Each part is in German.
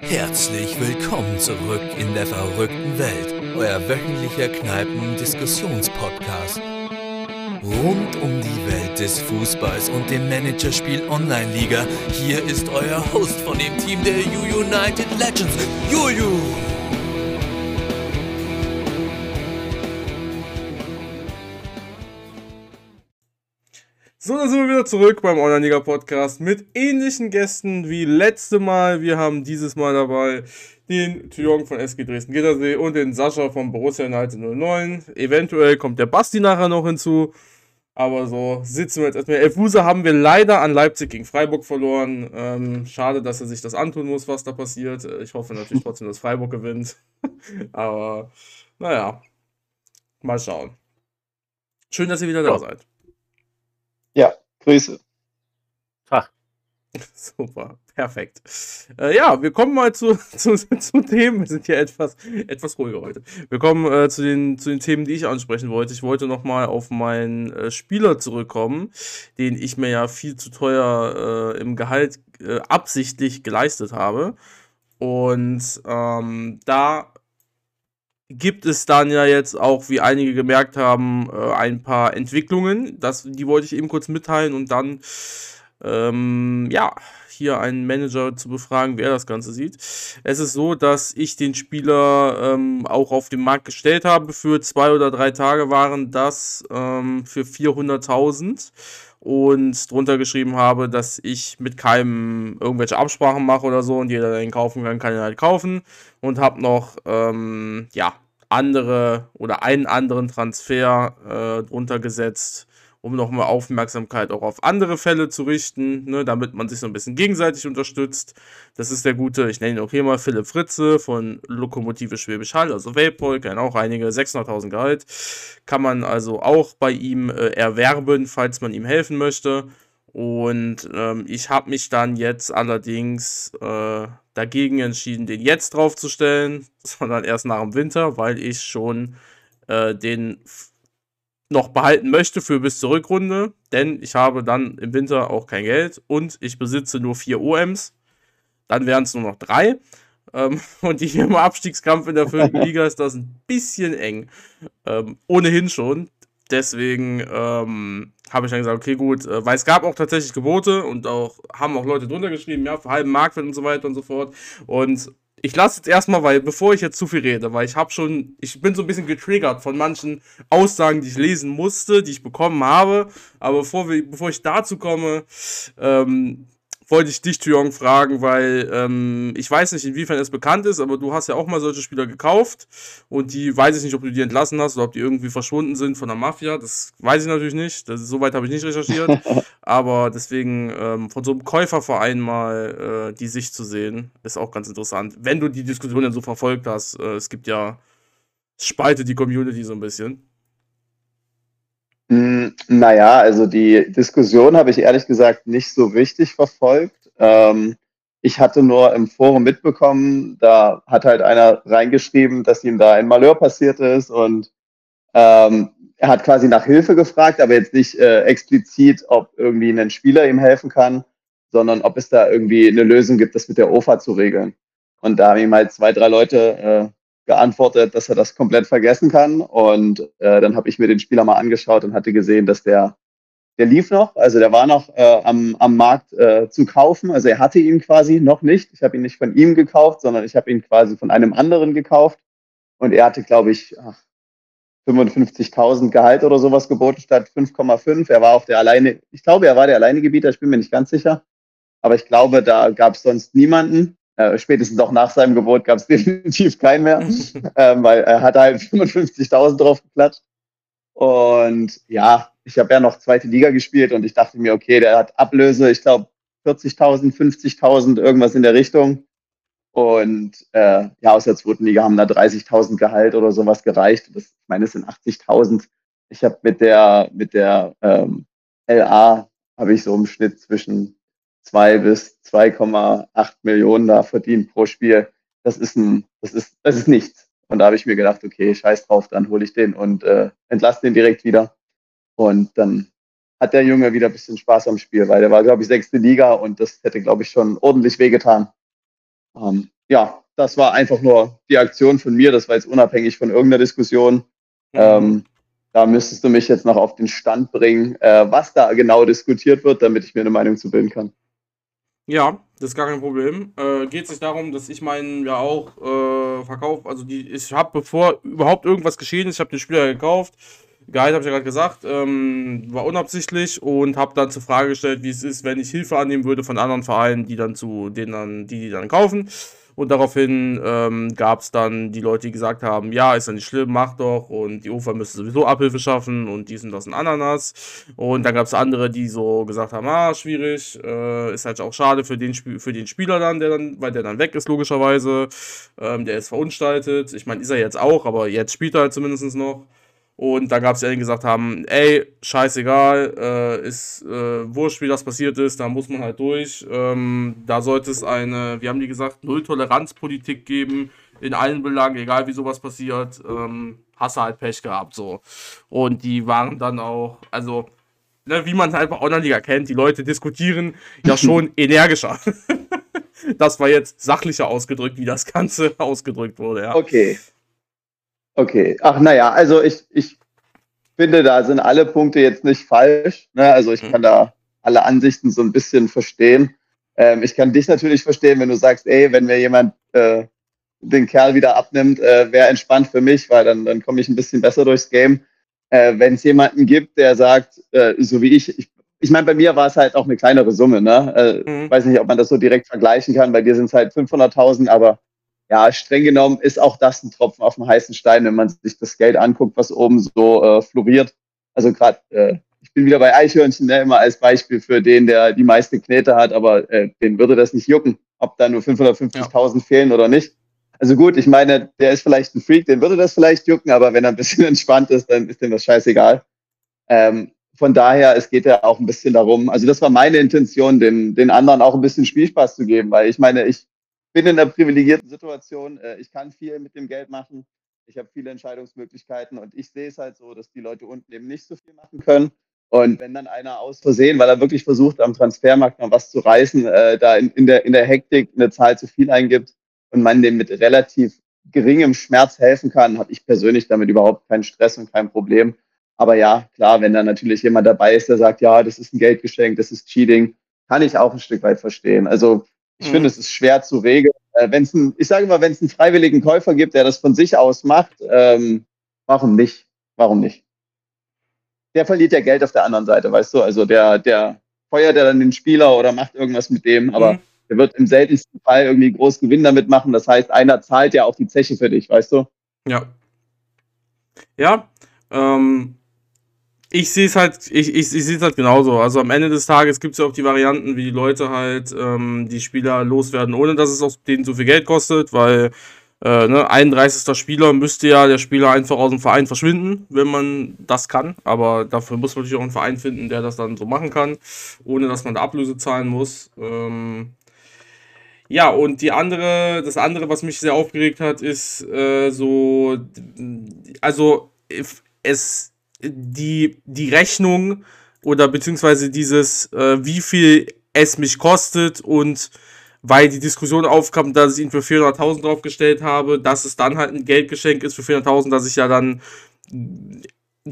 Herzlich willkommen zurück in der verrückten Welt, euer wöchentlicher Kneipen-Diskussionspodcast. Rund um die Welt des Fußballs und dem Managerspiel Online-Liga, hier ist euer Host von dem Team der U United Legends, Juju. Sind wir wieder zurück beim Online-Liga-Podcast mit ähnlichen Gästen wie letzte Mal. Wir haben dieses Mal dabei den Thjong von SG Dresden-Gittersee und den Sascha von Borussia United 09. Eventuell kommt der Basti nachher noch hinzu. Aber so sitzen wir jetzt erstmal. Elfuse haben wir leider an Leipzig gegen Freiburg verloren. Ähm, schade, dass er sich das antun muss, was da passiert. Ich hoffe natürlich trotzdem, dass Freiburg gewinnt. Aber naja, mal schauen. Schön, dass ihr wieder da seid. Ja, Grüße. Ach. Super, perfekt. Äh, ja, wir kommen mal zu, zu, zu Themen. Wir sind ja etwas, etwas ruhiger heute. Wir kommen äh, zu, den, zu den Themen, die ich ansprechen wollte. Ich wollte nochmal auf meinen äh, Spieler zurückkommen, den ich mir ja viel zu teuer äh, im Gehalt äh, absichtlich geleistet habe. Und ähm, da gibt es dann ja jetzt auch, wie einige gemerkt haben, äh, ein paar Entwicklungen. Das, die wollte ich eben kurz mitteilen und dann, ähm, ja, hier einen Manager zu befragen, wer das Ganze sieht. Es ist so, dass ich den Spieler ähm, auch auf den Markt gestellt habe. Für zwei oder drei Tage waren das ähm, für 400.000 und drunter geschrieben habe, dass ich mit keinem irgendwelche Absprachen mache oder so und jeder, der ihn kaufen kann, kann ihn halt kaufen. Und habe noch, ähm, ja, andere oder einen anderen Transfer äh, drunter gesetzt, um nochmal Aufmerksamkeit auch auf andere Fälle zu richten, ne, damit man sich so ein bisschen gegenseitig unterstützt. Das ist der gute, ich nenne ihn auch hier mal Philipp Fritze von Lokomotive Schwäbisch Hall, also Vapol, kennen auch einige, 600.000 Gehalt. Kann man also auch bei ihm äh, erwerben, falls man ihm helfen möchte. Und ähm, ich habe mich dann jetzt allerdings äh, dagegen entschieden, den jetzt draufzustellen, sondern erst nach dem Winter, weil ich schon äh, den noch behalten möchte für bis zur Rückrunde, denn ich habe dann im Winter auch kein Geld und ich besitze nur vier OMs. Dann wären es nur noch drei. Ähm, und hier im Abstiegskampf in der fünften Liga ist das ein bisschen eng. Ähm, ohnehin schon. Deswegen ähm, habe ich dann gesagt, okay, gut, äh, weil es gab auch tatsächlich Gebote und auch haben auch Leute drunter geschrieben, ja, für halben Marktwert und so weiter und so fort. Und ich lasse jetzt erstmal, weil bevor ich jetzt zu viel rede, weil ich habe schon, ich bin so ein bisschen getriggert von manchen Aussagen, die ich lesen musste, die ich bekommen habe. Aber bevor, wir, bevor ich dazu komme, ähm, wollte ich dich, Thuong, fragen, weil ähm, ich weiß nicht, inwiefern es bekannt ist, aber du hast ja auch mal solche Spieler gekauft und die weiß ich nicht, ob du die entlassen hast oder ob die irgendwie verschwunden sind von der Mafia. Das weiß ich natürlich nicht. Das, soweit habe ich nicht recherchiert. aber deswegen ähm, von so einem Käuferverein mal äh, die Sicht zu sehen, ist auch ganz interessant. Wenn du die Diskussion dann so verfolgt hast, äh, es gibt ja, spaltet die Community so ein bisschen. Hm, naja, also die Diskussion habe ich ehrlich gesagt nicht so richtig verfolgt. Ähm, ich hatte nur im Forum mitbekommen, da hat halt einer reingeschrieben, dass ihm da ein Malheur passiert ist und ähm, er hat quasi nach Hilfe gefragt, aber jetzt nicht äh, explizit, ob irgendwie ein Spieler ihm helfen kann, sondern ob es da irgendwie eine Lösung gibt, das mit der OFA zu regeln. Und da haben ihm halt zwei, drei Leute äh, geantwortet, dass er das komplett vergessen kann. Und äh, dann habe ich mir den Spieler mal angeschaut und hatte gesehen, dass der, der lief noch, also der war noch äh, am, am Markt äh, zu kaufen. Also er hatte ihn quasi noch nicht. Ich habe ihn nicht von ihm gekauft, sondern ich habe ihn quasi von einem anderen gekauft. Und er hatte, glaube ich, 55.000 Gehalt oder sowas geboten statt 5,5. Er war auch der alleine, ich glaube, er war der alleine Gebieter, ich bin mir nicht ganz sicher. Aber ich glaube, da gab es sonst niemanden. Äh, spätestens auch nach seinem Gebot gab es definitiv keinen mehr, ähm, weil er hat halt 55.000 drauf geklatscht. Und ja, ich habe ja noch zweite Liga gespielt und ich dachte mir, okay, der hat Ablöse, ich glaube 40.000, 50.000, irgendwas in der Richtung. Und äh, ja, aus der zweiten Liga haben da 30.000 Gehalt oder sowas gereicht. Das, ich meine, es sind 80.000. Ich habe mit der, mit der ähm, LA habe ich so im Schnitt zwischen 2 bis 2,8 Millionen da verdient pro Spiel. Das ist ein, das ist, das ist nichts. Und da habe ich mir gedacht, okay, scheiß drauf, dann hole ich den und äh, entlasse den direkt wieder. Und dann hat der Junge wieder ein bisschen Spaß am Spiel, weil der war, glaube ich, sechste Liga und das hätte, glaube ich, schon ordentlich wehgetan. Ähm, ja, das war einfach nur die Aktion von mir. Das war jetzt unabhängig von irgendeiner Diskussion. Ähm, da müsstest du mich jetzt noch auf den Stand bringen, äh, was da genau diskutiert wird, damit ich mir eine Meinung zu bilden kann. Ja, das ist gar kein Problem. Äh, geht sich darum, dass ich meinen ja auch äh, verkaufe. Also die, ich habe bevor überhaupt irgendwas geschehen ist, ich habe den Spieler gekauft. Gehalt habe ich ja gerade gesagt, ähm, war unabsichtlich und habe dann zur Frage gestellt, wie es ist, wenn ich Hilfe annehmen würde von anderen Vereinen, die dann zu denen dann, die, die dann kaufen. Und daraufhin ähm, gab es dann die Leute, die gesagt haben, ja, ist ja nicht schlimm, mach doch. Und die UFA müsste sowieso Abhilfe schaffen und dies und das ein Ananas. Und dann gab es andere, die so gesagt haben, ah, schwierig, äh, ist halt auch schade für den, für den Spieler dann, der dann, weil der dann weg ist, logischerweise. Ähm, der ist verunstaltet. Ich meine, ist er jetzt auch, aber jetzt spielt er halt zumindest noch. Und da gab es ja, die gesagt haben, ey, scheißegal, äh, ist äh, wurscht, wie das passiert ist, da muss man halt durch. Ähm, da sollte es eine, wie haben die gesagt, Null-Toleranz-Politik geben in allen Belangen, egal wie sowas passiert. Ähm, hast du halt Pech gehabt, so. Und die waren dann auch, also, ne, wie man es halt bei Online-Liga kennt, die Leute diskutieren ja schon energischer. das war jetzt sachlicher ausgedrückt, wie das Ganze ausgedrückt wurde, ja. Okay. Okay, ach naja, also ich, ich finde, da sind alle Punkte jetzt nicht falsch. Ne? Also ich hm. kann da alle Ansichten so ein bisschen verstehen. Ähm, ich kann dich natürlich verstehen, wenn du sagst, ey, wenn mir jemand äh, den Kerl wieder abnimmt, äh, wäre entspannt für mich, weil dann, dann komme ich ein bisschen besser durchs Game. Äh, wenn es jemanden gibt, der sagt, äh, so wie ich, ich, ich meine, bei mir war es halt auch eine kleinere Summe, ne? Äh, mhm. Weiß nicht, ob man das so direkt vergleichen kann. Bei dir sind es halt 500.000, aber ja, streng genommen ist auch das ein Tropfen auf dem heißen Stein, wenn man sich das Geld anguckt, was oben so äh, floriert. Also gerade, äh, ich bin wieder bei Eichhörnchen, ne, immer als Beispiel für den, der die meiste Knete hat, aber äh, den würde das nicht jucken, ob da nur 550.000 ja. fehlen oder nicht. Also gut, ich meine, der ist vielleicht ein Freak, den würde das vielleicht jucken, aber wenn er ein bisschen entspannt ist, dann ist dem das scheißegal. Ähm, von daher, es geht ja auch ein bisschen darum, also das war meine Intention, den, den anderen auch ein bisschen Spielspaß zu geben, weil ich meine, ich bin in einer privilegierten Situation. Äh, ich kann viel mit dem Geld machen. Ich habe viele Entscheidungsmöglichkeiten und ich sehe es halt so, dass die Leute unten eben nicht so viel machen können. Und wenn dann einer aus Versehen, weil er wirklich versucht, am Transfermarkt noch was zu reißen, äh, da in, in, der, in der Hektik eine Zahl zu viel eingibt und man dem mit relativ geringem Schmerz helfen kann, habe ich persönlich damit überhaupt keinen Stress und kein Problem. Aber ja, klar, wenn da natürlich jemand dabei ist, der sagt, ja, das ist ein Geldgeschenk, das ist Cheating, kann ich auch ein Stück weit verstehen. Also ich mhm. finde, es ist schwer zu regeln. Äh, wenn's ein, ich sage mal, wenn es einen freiwilligen Käufer gibt, der das von sich aus macht, ähm, warum nicht? Warum nicht? Der verliert ja Geld auf der anderen Seite, weißt du? Also der, der feuert ja dann den Spieler oder macht irgendwas mit dem, aber mhm. der wird im seltensten Fall irgendwie groß Gewinn damit machen. Das heißt, einer zahlt ja auch die Zeche für dich, weißt du? Ja. Ja, ähm, ich sehe es halt, ich, ich, ich sehe es halt genauso. Also am Ende des Tages gibt es ja auch die Varianten, wie die Leute halt ähm, die Spieler loswerden, ohne dass es auch denen so viel Geld kostet, weil äh, ne, 31. Spieler müsste ja der Spieler einfach aus dem Verein verschwinden, wenn man das kann. Aber dafür muss man natürlich auch einen Verein finden, der das dann so machen kann, ohne dass man da Ablöse zahlen muss. Ähm, ja, und die andere, das andere, was mich sehr aufgeregt hat, ist äh, so, also es die, die Rechnung oder beziehungsweise dieses, äh, wie viel es mich kostet und weil die Diskussion aufkam, dass ich ihn für 400.000 draufgestellt habe, dass es dann halt ein Geldgeschenk ist für 400.000, dass ich ja dann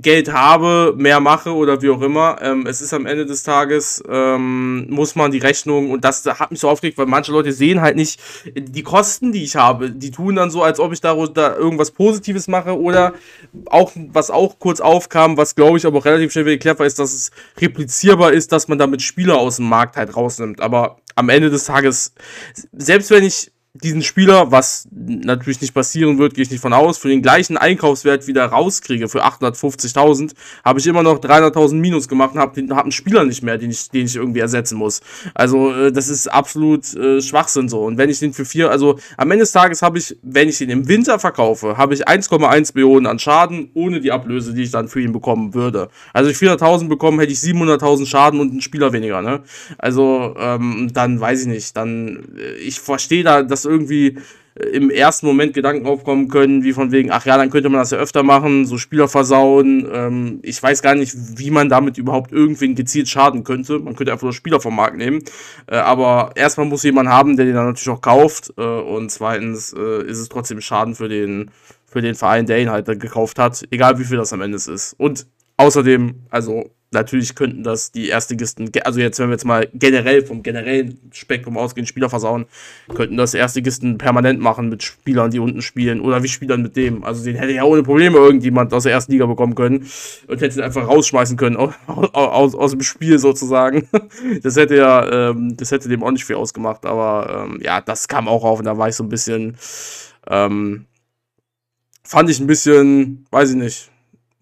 Geld habe, mehr mache oder wie auch immer. Ähm, es ist am Ende des Tages, ähm, muss man die Rechnung, und das hat mich so aufgeregt, weil manche Leute sehen halt nicht die Kosten, die ich habe. Die tun dann so, als ob ich da, da irgendwas Positives mache oder auch, was auch kurz aufkam, was glaube ich aber auch relativ schnell wieder geklärt war, ist, dass es replizierbar ist, dass man damit Spieler aus dem Markt halt rausnimmt. Aber am Ende des Tages, selbst wenn ich diesen Spieler, was natürlich nicht passieren wird, gehe ich nicht von aus, für den gleichen Einkaufswert wieder rauskriege, für 850.000, habe ich immer noch 300.000 Minus gemacht und habe hab einen Spieler nicht mehr, den ich, den ich irgendwie ersetzen muss. Also äh, das ist absolut äh, Schwachsinn so. Und wenn ich den für vier, also am Ende des Tages habe ich, wenn ich den im Winter verkaufe, habe ich 1,1 Millionen an Schaden, ohne die Ablöse, die ich dann für ihn bekommen würde. Also ich 400.000 bekommen, hätte ich 700.000 Schaden und einen Spieler weniger, ne? Also ähm, dann weiß ich nicht, dann, äh, ich verstehe da, dass irgendwie im ersten Moment Gedanken aufkommen können, wie von wegen, ach ja, dann könnte man das ja öfter machen, so Spieler versauen. Ähm, ich weiß gar nicht, wie man damit überhaupt irgendwen gezielt schaden könnte. Man könnte einfach nur Spieler vom Markt nehmen. Äh, aber erstmal muss jemand haben, der den dann natürlich auch kauft. Äh, und zweitens äh, ist es trotzdem Schaden für den, für den Verein, der ihn halt gekauft hat, egal wie viel das am Ende ist. Und außerdem, also natürlich könnten das die Erstligisten, also jetzt, wenn wir jetzt mal generell vom generellen Spektrum ausgehen, Spieler versauen, könnten das Erstligisten permanent machen mit Spielern, die unten spielen oder wie Spielern mit dem. Also den hätte ja ohne Probleme irgendjemand aus der ersten Liga bekommen können und hätte ihn einfach rausschmeißen können aus, aus, aus dem Spiel sozusagen. Das hätte ja, ähm, das hätte dem auch nicht viel ausgemacht, aber ähm, ja, das kam auch auf und da war ich so ein bisschen, ähm, fand ich ein bisschen, weiß ich nicht.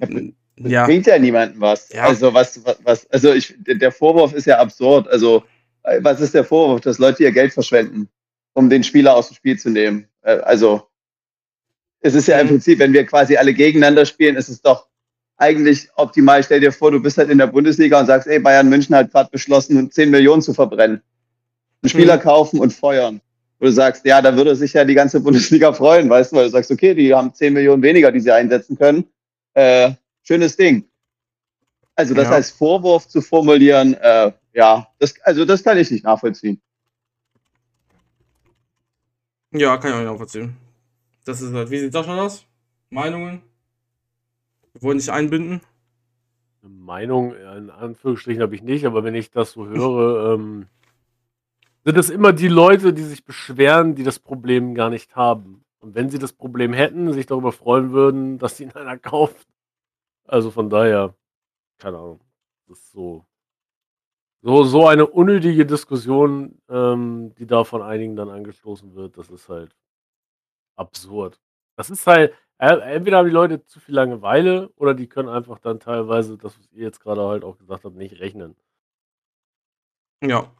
Das ja. bringt ja niemandem was. Ja. Also was, was, was, also ich, der Vorwurf ist ja absurd. Also äh, was ist der Vorwurf, dass Leute ihr Geld verschwenden, um den Spieler aus dem Spiel zu nehmen? Äh, also es ist ja im mhm. Prinzip, wenn wir quasi alle gegeneinander spielen, ist es doch eigentlich optimal. Stell dir vor, du bist halt in der Bundesliga und sagst, ey, Bayern München hat gerade beschlossen, 10 Millionen zu verbrennen. Einen Spieler mhm. kaufen und feuern. Wo du sagst, ja, da würde sich ja die ganze Bundesliga freuen, weißt du, weil du sagst, okay, die haben 10 Millionen weniger, die sie einsetzen können. Äh, schönes Ding. Also das ja. als Vorwurf zu formulieren, äh, ja, das, also das kann ich nicht nachvollziehen. Ja, kann ich auch nicht nachvollziehen. Das ist halt, wie sieht das schon aus? Meinungen? Wir wollen nicht einbinden? Meinung, in Anführungsstrichen habe ich nicht, aber wenn ich das so höre, ähm, sind es immer die Leute, die sich beschweren, die das Problem gar nicht haben. Und wenn sie das Problem hätten, sich darüber freuen würden, dass sie ihn einer kauft, also von daher, keine Ahnung. Das ist so, so, so eine unnötige Diskussion, ähm, die da von einigen dann angestoßen wird, das ist halt absurd. Das ist halt, äh, entweder haben die Leute zu viel Langeweile oder die können einfach dann teilweise, das, was ihr jetzt gerade halt auch gesagt habt, nicht rechnen. Ja.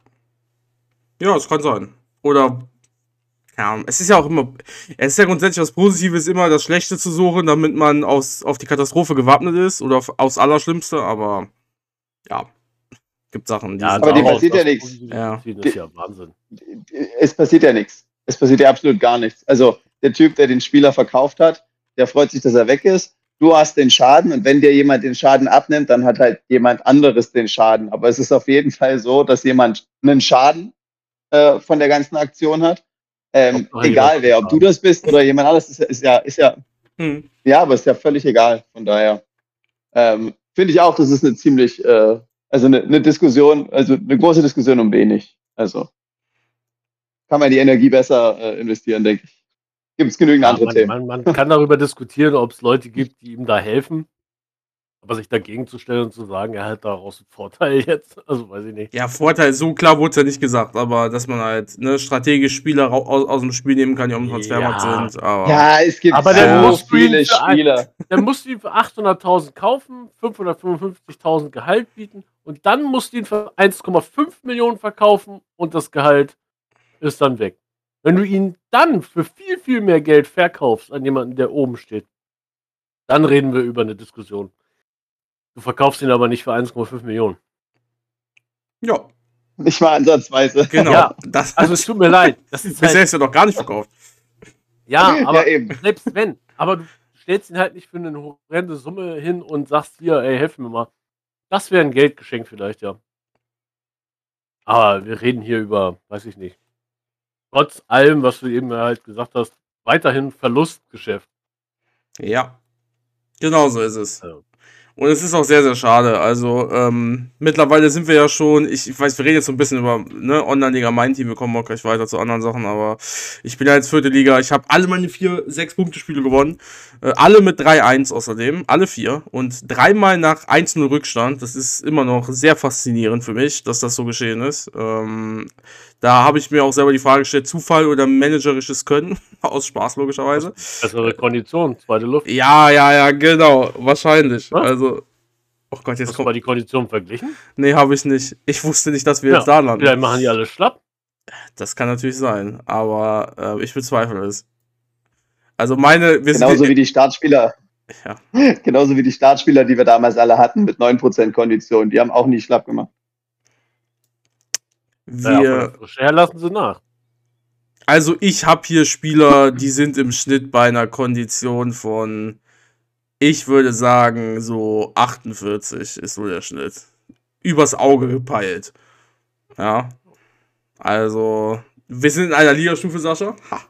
Ja, es kann sein. Oder ja, es ist ja auch immer, es ist ja grundsätzlich was Positives, immer das Schlechte zu suchen, damit man aus, auf die Katastrophe gewappnet ist oder auf, aufs Allerschlimmste, aber ja, gibt Sachen, die ja, Aber dem passiert ja nichts. Ja. Das ist ja Wahnsinn. Es passiert ja nichts. Es passiert ja absolut gar nichts. Also der Typ, der den Spieler verkauft hat, der freut sich, dass er weg ist. Du hast den Schaden und wenn dir jemand den Schaden abnimmt, dann hat halt jemand anderes den Schaden. Aber es ist auf jeden Fall so, dass jemand einen Schaden äh, von der ganzen Aktion hat ähm, egal wer, ob du das bist oder jemand anderes, ist, ist ja, ist ja, hm. ja, aber ist ja völlig egal. Von daher ähm, finde ich auch, das ist eine ziemlich, äh, also eine, eine, Diskussion, also eine große Diskussion um wenig. Also kann man die Energie besser äh, investieren, denke ich. Gibt es genügend ja, andere man, Themen. Man, man kann darüber diskutieren, ob es Leute gibt, die ihm da helfen. Aber sich dagegen zu stellen und zu sagen, er hat daraus einen Vorteil jetzt, also weiß ich nicht. Ja, Vorteil, so klar wurde es ja nicht gesagt, aber dass man halt ne, strategisch Spieler aus, aus dem Spiel nehmen kann, die um Transfermarkt ja. sind. Aber ja, es gibt aber so viele Spieler. Dann musst du ihn für 800.000 kaufen, 555.000 Gehalt bieten und dann musst du ihn für 1,5 Millionen verkaufen und das Gehalt ist dann weg. Wenn du ihn dann für viel, viel mehr Geld verkaufst an jemanden, der oben steht, dann reden wir über eine Diskussion. Du verkaufst ihn aber nicht für 1,5 Millionen. Ja. Nicht mal ansatzweise. Genau. Ja, das also es tut mir leid. Das ist Bisher halt, ist er doch gar nicht verkauft. Ja, aber ja, selbst wenn. Aber du stellst ihn halt nicht für eine horrende Summe hin und sagst hier, ey, helf mir mal. Das wäre ein Geldgeschenk vielleicht, ja. Aber wir reden hier über, weiß ich nicht. Trotz allem, was du eben halt gesagt hast, weiterhin Verlustgeschäft. Ja. Genau so ist es. Also. Und es ist auch sehr, sehr schade. Also, ähm, mittlerweile sind wir ja schon, ich, ich weiß, wir reden jetzt so ein bisschen über ne, Online-Liga, mein Team, wir kommen auch gleich weiter zu anderen Sachen, aber ich bin ja jetzt vierte Liga, ich habe alle meine vier, sechs Punkte-Spiele gewonnen. Äh, alle mit 3-1 außerdem, alle vier. Und dreimal nach 1-0 Rückstand. Das ist immer noch sehr faszinierend für mich, dass das so geschehen ist. Ähm, da habe ich mir auch selber die Frage gestellt, Zufall oder managerisches Können? Aus Spaß logischerweise. Bessere Kondition, zweite Luft. Ja, ja, ja, genau. Wahrscheinlich. Was? Also. Oh Gott, jetzt Hast kommt. du mal die Kondition verglichen? Nee, habe ich nicht. Ich wusste nicht, dass wir ja, jetzt da landen. Vielleicht machen die alle schlapp. Das kann natürlich sein, aber äh, ich bezweifle es. Also meine. Genauso wie die Startspieler. Ja. Genauso wie die Startspieler, die wir damals alle hatten, mit 9% Kondition. Die haben auch nie schlapp gemacht. Wir. Ja, lassen sie nach. Also ich habe hier Spieler, die sind im Schnitt bei einer Kondition von, ich würde sagen, so 48 ist so der Schnitt. Übers Auge gepeilt. Ja. Also, wir sind in einer Ligastufe, Sascha. Ha.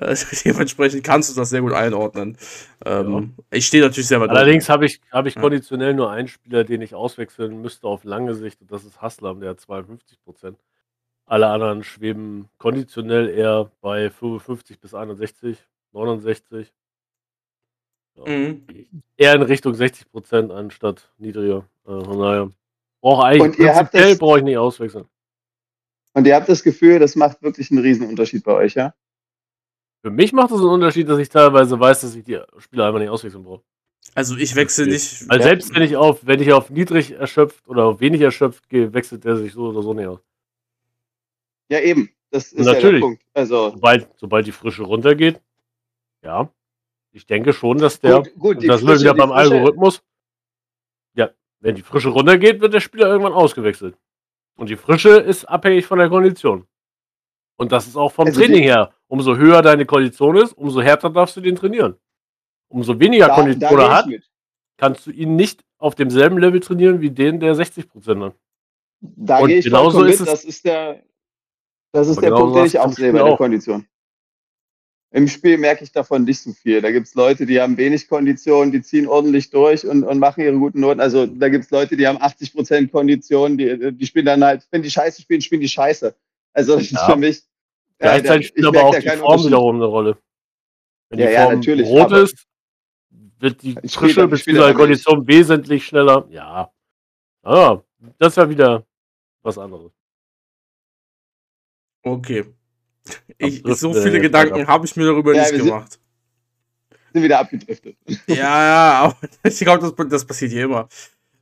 Äh, dementsprechend kannst du das sehr gut einordnen. Ähm, Ich stehe natürlich sehr weit Allerdings habe ich, hab ich Ja. konditionell nur einen Spieler, den ich auswechseln müsste auf lange Sicht, und das ist Haslam, der hat 52 Prozent. Alle anderen schweben konditionell eher bei 55 bis 61, 69. Ja. Mhm. Eher in Richtung 60 Prozent anstatt niedriger. Äh, von daher brauche eigentlich Und ihr habt prinzipiell das- brauche ich nicht auswechseln. Und ihr habt das Gefühl, das macht wirklich einen Riesenunterschied bei euch, ja? Für mich macht es einen Unterschied, dass ich teilweise weiß, dass ich die Spieler einfach nicht auswechseln brauche. Also ich wechsle nicht. Weil selbst wenn ich auf, wenn ich auf niedrig erschöpft oder auf wenig erschöpft gehe, wechselt der sich so oder so nicht aus. Ja, eben. Das ist ja der Natürlich. Punkt. Also, Sobald, sobald die Frische runtergeht, ja. Ich denke schon, dass der. gut, gut, das sind wir beim Algorithmus. Ja, wenn die Frische runtergeht, wird der Spieler irgendwann ausgewechselt. Und die Frische ist abhängig von der Kondition. Und das ist auch vom Also die- Training her. Umso höher deine Kondition ist, umso härter darfst du den trainieren. Umso weniger da, Kondition er hat, mit. kannst du ihn nicht auf demselben Level trainieren wie den, der 60% hat. Da Und gehe ich genauso vollkommen ist mit. es- Das ist der, das ist Aber der genauso Punkt, den ich auch sehe bei der auch. Kondition. Im Spiel merke ich davon nicht so viel. Da gibt es Leute, die haben wenig Kondition, die ziehen ordentlich durch und, und machen ihre guten Noten. Also da gibt es Leute, die haben 80% Kondition, die, die spielen dann halt, wenn die Scheiße spielen, spielen die Scheiße. Also das ist Ja. für mich. Gleichzeitig spielt aber auch die Form wiederum eine Rolle. Wenn Ja, die ja, Form natürlich, rot ist, wird die Frische bzw. Kondition wesentlich schneller. Ja. Ah, das wäre wieder was anderes. Okay. Ich, driften so wir viele jetzt Gedanken ab. habe ich mir darüber Ja, nicht gemacht. Sind wieder abgedriftet. Ja, ja, aber ich glaube, das, das passiert hier immer.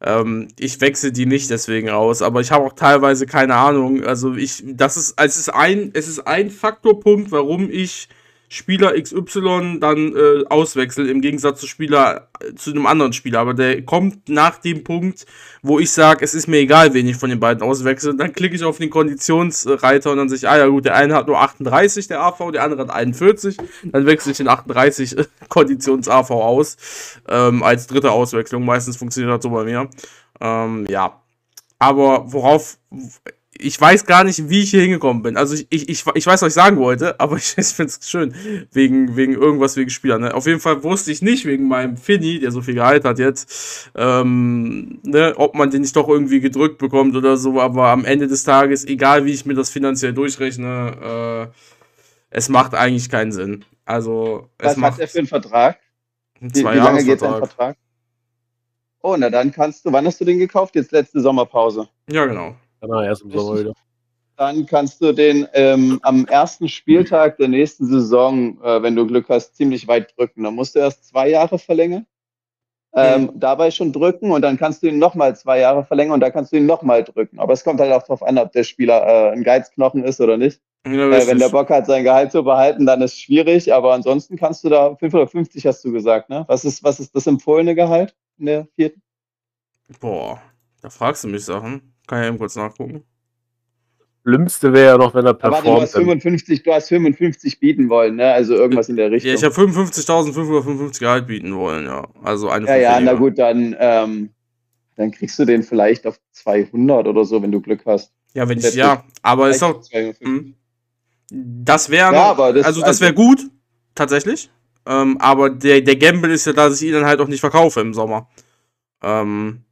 Ähm, ich wechsle die nicht deswegen aus, aber ich habe auch teilweise keine Ahnung. Also ich, das ist, es ist ein, es ist ein Faktorpunkt, warum ich Spieler XY dann äh, auswechsel, im Gegensatz zu Spieler äh, zu einem anderen Spieler. Aber der kommt nach dem Punkt, wo ich sage, es ist mir egal, wen ich von den beiden auswechsel. Dann klicke ich auf den Konditionsreiter und dann sehe ich, ah ja gut, der eine hat nur 38, der AV, der andere hat 41. Dann wechsle ich den 38 Konditions-AV aus. Ähm, als dritte Auswechslung. Meistens funktioniert das so bei mir. Ähm, ja. Aber worauf. Ich weiß gar nicht, wie ich hier hingekommen bin. Also ich, ich, ich, ich weiß, was ich sagen wollte, aber ich, ich finde es schön. Wegen, wegen irgendwas wegen Spielern. Ne? Auf jeden Fall wusste ich nicht, wegen meinem Finny, der so viel Gehalt hat jetzt, ähm, ne, ob man den nicht doch irgendwie gedrückt bekommt oder so. Aber am Ende des Tages, egal wie ich mir das finanziell durchrechne, äh, es macht eigentlich keinen Sinn. Also es Was hat macht er für einen Vertrag? einen Wie, wie lange geht dein Vertrag? Oh, na dann kannst du, wann hast du den gekauft? Jetzt letzte Sommerpause. Ja, genau. Genau, erst im Sommer wieder. Dann kannst du den ähm, am ersten Spieltag der nächsten Saison, äh, wenn du Glück hast, ziemlich weit drücken. Dann musst du erst zwei Jahre verlängern. Ähm, Dabei schon drücken und dann kannst du ihn nochmal zwei Jahre verlängern und da kannst du ihn nochmal drücken. Aber es kommt halt auch darauf an, ob der Spieler äh, ein Geizknochen ist oder nicht. Ja, Äh, wenn der Bock hat, sein Gehalt zu behalten, dann ist es schwierig. Aber ansonsten kannst du da 550 hast du gesagt, ne? Was ist, was ist das empfohlene Gehalt in der vierten? Boah, da fragst du mich Sachen. Kann ich eben kurz nachgucken. Schlimmste wäre ja noch, wenn er Aber warte, du performt. hast 55, du hast 55 bieten wollen, ne? Also irgendwas in der Richtung. Ja, ich habe 55.555 Gehalt bieten wollen, ja. Also eine Ja, ja, na gut, dann, ähm, dann kriegst du den vielleicht auf 200 oder so, wenn du Glück hast. Ja, wenn ich, ja, aber ist auch, 250. hm. das wäre, Ja, aber das- also das wäre gut, tatsächlich. Ähm, aber der, der Gamble ist ja, dass ich ihn dann halt auch nicht verkaufe im Sommer. Ähm,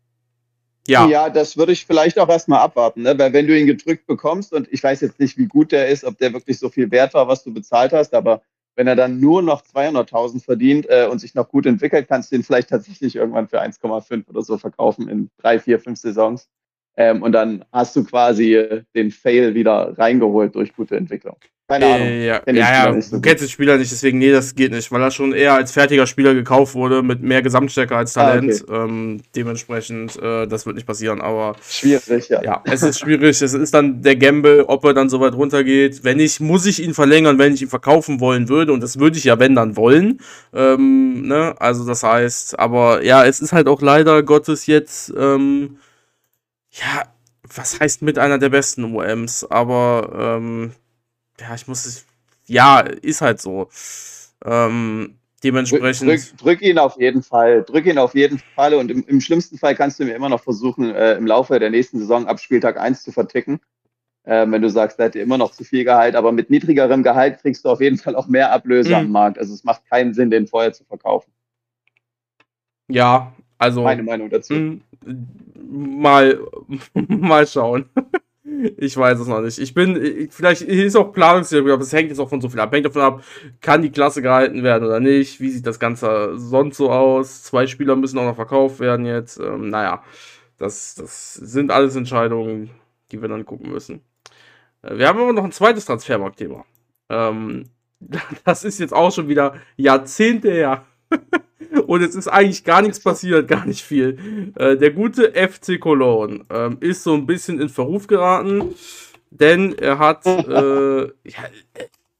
ja. Ja. das würde ich vielleicht auch erstmal abwarten, ne? weil wenn du ihn gedrückt bekommst und ich weiß jetzt nicht, wie gut der ist, ob der wirklich so viel wert war, was du bezahlt hast, aber wenn er dann nur noch 200.000 verdient äh, und sich noch gut entwickelt, kannst du ihn vielleicht tatsächlich irgendwann für 1,5 oder so verkaufen in drei, vier, fünf Saisons. Ähm, und dann hast du quasi äh, den Fail wieder reingeholt durch gute Entwicklung. Keine Ahnung. Äh, ja, ja, ja, du kennst den Spieler nicht, deswegen, nee, das geht nicht, weil er schon eher als fertiger Spieler gekauft wurde, mit mehr Gesamtstärke als Ah, Talent. ähm, dementsprechend, äh, das wird nicht passieren, aber Schwierig, ja. ja, es ist schwierig. Es ist dann der Gamble, ob er dann so weit runtergeht. Wenn nicht, muss ich ihn verlängern, wenn ich ihn verkaufen wollen würde. Und das würde ich ja, wenn dann wollen. Ähm, ne? Also das heißt, aber ja, es ist halt auch leider Gottes jetzt, ähm, ja, was heißt mit einer der besten UMs? Aber ähm, ja, ich muss es. ja, ist halt so. Ähm, dementsprechend. Drück, drück, ihn auf jeden Fall. Drück ihn auf jeden Fall. Und im, im schlimmsten Fall kannst du mir immer noch versuchen, äh, im Laufe der nächsten Saison ab Spieltag 1 zu verticken. Äh, wenn du sagst, da ihr immer noch zu viel Gehalt, aber mit niedrigerem Gehalt kriegst du auf jeden Fall auch mehr Ablöse mhm. am Markt. Also es macht keinen Sinn, den vorher zu verkaufen. Ja, also. Meine Meinung dazu. Mh, mal, mal schauen. Ich weiß es noch nicht. Ich bin, vielleicht ist auch Planungstheorie, aber es hängt jetzt auch von so viel ab. Hängt davon ab, kann die Klasse gehalten werden oder nicht? Wie sieht das Ganze sonst so aus? Zwei Spieler müssen auch noch verkauft werden jetzt. Ähm, naja, das, das sind alles Entscheidungen, die wir dann gucken müssen. Äh, wir haben aber noch ein zweites Transfermarktthema. Ähm, das ist jetzt auch schon wieder Jahrzehnte her. Und es ist eigentlich gar nichts passiert, gar nicht viel. Äh, der gute FC Cologne äh, ist so ein bisschen in Verruf geraten, denn er hat, äh, ja,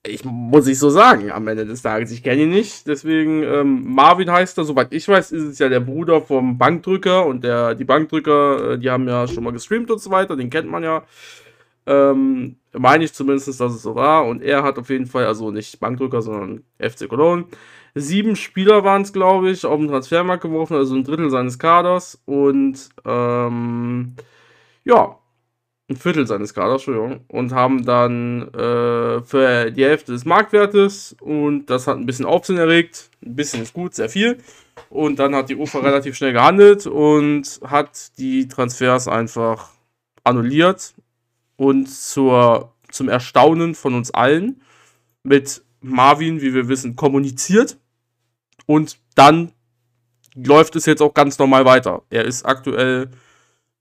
ich muss ich so sagen, am Ende des Tages, ich kenne ihn nicht, deswegen ähm, Marvin heißt er, soweit ich weiß, ist es ja der Bruder vom Bankdrücker und der, die Bankdrücker, äh, die haben ja schon mal gestreamt und so weiter, den kennt man ja. Ähm, meine ich zumindest, dass es so war. Und er hat auf jeden Fall, also nicht Bankdrücker, sondern FC Cologne, Sieben Spieler waren es, glaube ich, auf den Transfermarkt geworfen, also ein Drittel seines Kaders. Und ähm, ja, ein Viertel seines Kaders, Entschuldigung. Und haben dann äh, für die Hälfte des Marktwertes und das hat ein bisschen Aufsehen erregt. Ein bisschen ist gut, sehr viel. Und dann hat die UFA relativ schnell gehandelt und hat die Transfers einfach annulliert und zur, zum Erstaunen von uns allen mit Marvin, wie wir wissen, kommuniziert. Und dann läuft es jetzt auch ganz normal weiter. Er ist aktuell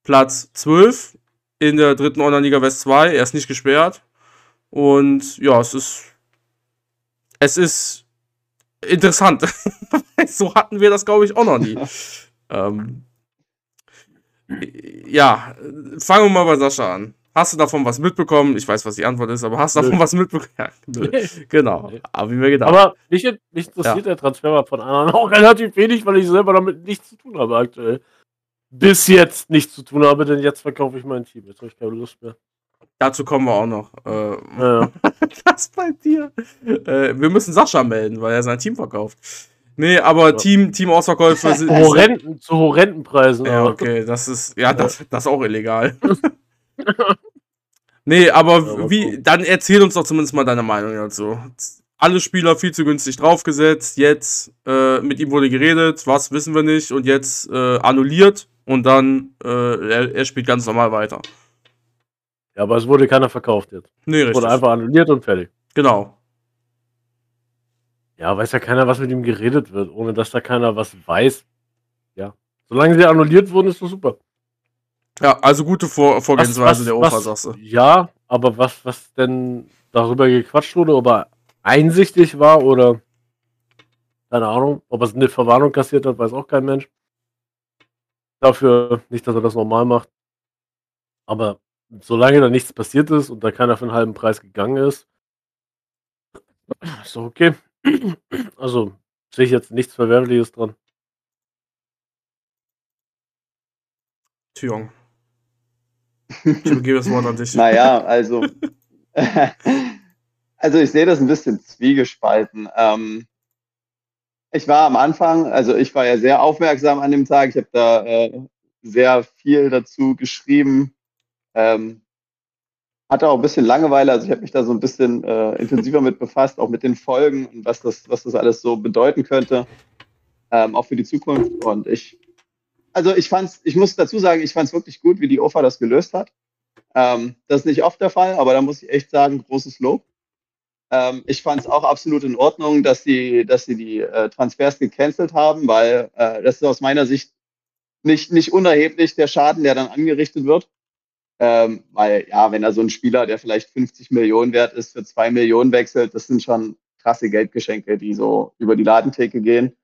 Platz 12 in der dritten Online-Liga West 2. Er ist nicht gesperrt. Und ja, es ist. Es ist interessant. so hatten wir das, glaube ich, auch noch nie. ähm, ja, fangen wir mal bei Sascha an. Hast du davon was mitbekommen? Ich weiß, was die Antwort ist, aber hast du davon nö. was mitbekommen? Ja, genau. Aber wie mir gedacht. Aber mich, mich interessiert ja. der Transfer von anderen auch relativ wenig, weil ich selber damit nichts zu tun habe aktuell. Bis jetzt nichts zu tun habe, denn jetzt verkaufe ich mein Team. Jetzt habe ich keine Lust mehr. Dazu kommen wir auch noch. Äh, ja. das bei dir. Äh, wir müssen Sascha melden, weil er sein Team verkauft. Nee, aber ja. Team, Team Ausverkäufe sind. Horrenden, zu horrenden Preisen. Ja, okay, das ist, ja, das, das ist auch illegal. Nee, aber ja, wie, dann erzähl uns doch zumindest mal deine Meinung dazu. Alle Spieler viel zu günstig draufgesetzt, jetzt äh, mit ihm wurde geredet, was wissen wir nicht und jetzt äh, annulliert und dann äh, er, er, spielt ganz normal weiter. Ja, aber es wurde keiner verkauft jetzt. Nee, richtig. Es wurde einfach annulliert und fertig. Genau. Ja, weiß ja keiner, was mit ihm geredet wird, ohne dass da keiner was weiß. Ja. Solange sie annulliert wurden, ist das super. Ja, also gute Vor Vorgehensweise was, was, der Opa, sagst du. Ja, aber was, was denn darüber gequatscht wurde, ob er einsichtig war oder keine Ahnung, ob er eine Verwarnung kassiert hat, weiß auch kein Mensch. Dafür nicht, dass er das normal macht. Aber solange da nichts passiert ist und da keiner für einen halben Preis gegangen ist, ist doch okay. Also sehe ich jetzt nichts Verwerfliches dran. Tjong. Ich übergebe das Wort an dich. naja, also, also ich sehe das ein bisschen zwiegespalten. Ähm, ich war am Anfang, also ich war ja sehr aufmerksam an dem Tag. Ich habe da äh, sehr viel dazu geschrieben. Ähm, hatte auch ein bisschen Langeweile, also ich habe mich da so ein bisschen äh, intensiver mit befasst, auch mit den Folgen und was das, was das alles so bedeuten könnte, ähm, auch für die Zukunft. Und ich also ich fand's, ich muss dazu sagen, ich fand es wirklich gut, wie die OFA das gelöst hat. Ähm, das ist nicht oft der Fall, aber da muss ich echt sagen, großes Lob. Ähm, ich fand es auch absolut in Ordnung, dass sie, dass sie die äh, Transfers gecancelt haben, weil äh, das ist aus meiner Sicht nicht, nicht unerheblich, der Schaden, der dann angerichtet wird. Ähm, weil, ja, wenn da so ein Spieler, der vielleicht 50 Millionen wert ist, für zwei Millionen wechselt, das sind schon krasse Geldgeschenke, die so über die Ladentheke gehen.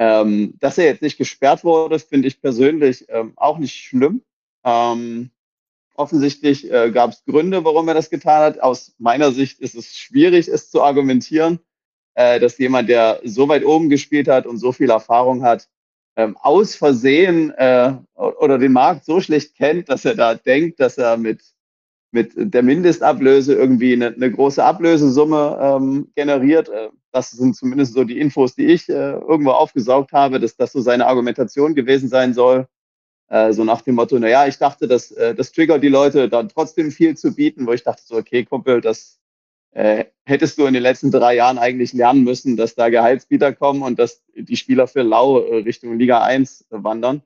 Ähm, dass er jetzt nicht gesperrt wurde, finde ich persönlich ähm, auch nicht schlimm. Ähm, offensichtlich äh, gab es Gründe, warum er das getan hat. Aus meiner Sicht ist es schwierig, es zu argumentieren, äh, dass jemand, der so weit oben gespielt hat und so viel Erfahrung hat, ähm, aus Versehen äh, oder den Markt so schlecht kennt, dass er da denkt, dass er mit mit der Mindestablöse irgendwie eine, eine große Ablösesumme ähm, generiert. Äh, das sind zumindest so die Infos, die ich äh, irgendwo aufgesaugt habe, dass das so seine Argumentation gewesen sein soll. Äh, so nach dem Motto, naja, ich dachte, dass, äh, das triggert die Leute dann trotzdem viel zu bieten, wo ich dachte so, okay, Kumpel, das äh, hättest du in den letzten drei Jahren eigentlich lernen müssen, dass da Gehaltsbieter kommen und dass die Spieler für lau äh, Richtung Liga 1 wandern.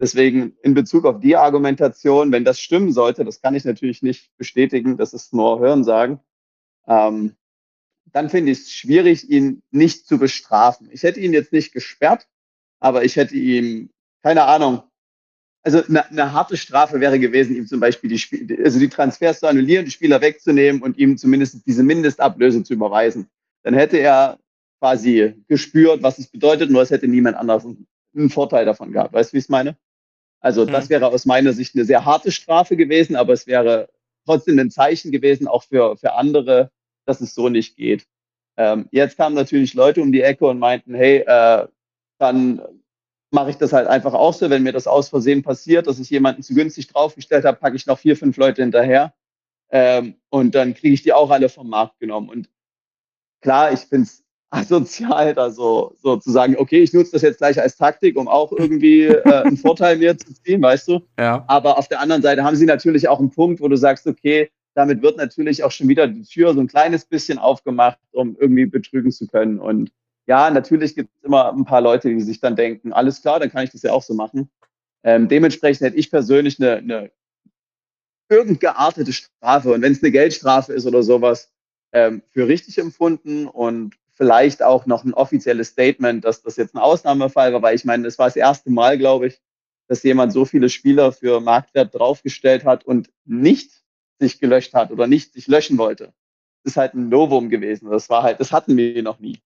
Deswegen in Bezug auf die Argumentation, wenn das stimmen sollte, das kann ich natürlich nicht bestätigen, das ist nur Hörensagen, ähm, dann finde ich es schwierig, ihn nicht zu bestrafen. Ich hätte ihn jetzt nicht gesperrt, aber ich hätte ihm, keine Ahnung, also eine, eine harte Strafe wäre gewesen, ihm zum Beispiel die, Spiel also die Transfers zu annullieren, die Spieler wegzunehmen und ihm zumindest diese Mindestablöse zu überweisen. Dann hätte er quasi gespürt, was es bedeutet, nur es hätte niemand anders einen Vorteil davon gehabt. Weißt du, wie ich es meine? Also das mhm. wäre aus meiner Sicht eine sehr harte Strafe gewesen, aber es wäre trotzdem ein Zeichen gewesen, auch für, für andere, dass es so nicht geht. Ähm, jetzt kamen natürlich Leute um die Ecke und meinten, hey, äh, dann mache ich das halt einfach auch so, wenn mir das aus Versehen passiert, dass ich jemanden zu günstig draufgestellt habe, packe ich noch vier, fünf Leute hinterher ähm, und dann kriege ich die auch alle vom Markt genommen. Und klar, ich finde es asozial, da so, so zu sagen, okay, ich nutze das jetzt gleich als Taktik, um auch irgendwie äh, einen Vorteil mir zu ziehen, weißt du? Ja. Aber auf der anderen Seite haben sie natürlich auch einen Punkt, wo du sagst, okay, damit wird natürlich auch schon wieder die Tür so ein kleines bisschen aufgemacht, um irgendwie betrügen zu können. Und ja, natürlich gibt es immer ein paar Leute, die sich dann denken, alles klar, dann kann ich das ja auch so machen. Ähm, dementsprechend hätte ich persönlich eine, eine irgendeartete Strafe und wenn es eine Geldstrafe ist oder sowas, ähm, für richtig empfunden und vielleicht auch noch ein offizielles Statement, dass das jetzt ein Ausnahmefall war, weil ich meine, es war das erste Mal, glaube ich, dass jemand so viele Spieler für Marktwert draufgestellt hat und nicht sich gelöscht hat oder nicht sich löschen wollte. Das ist halt ein Novum gewesen. Das war halt, das hatten wir noch nie.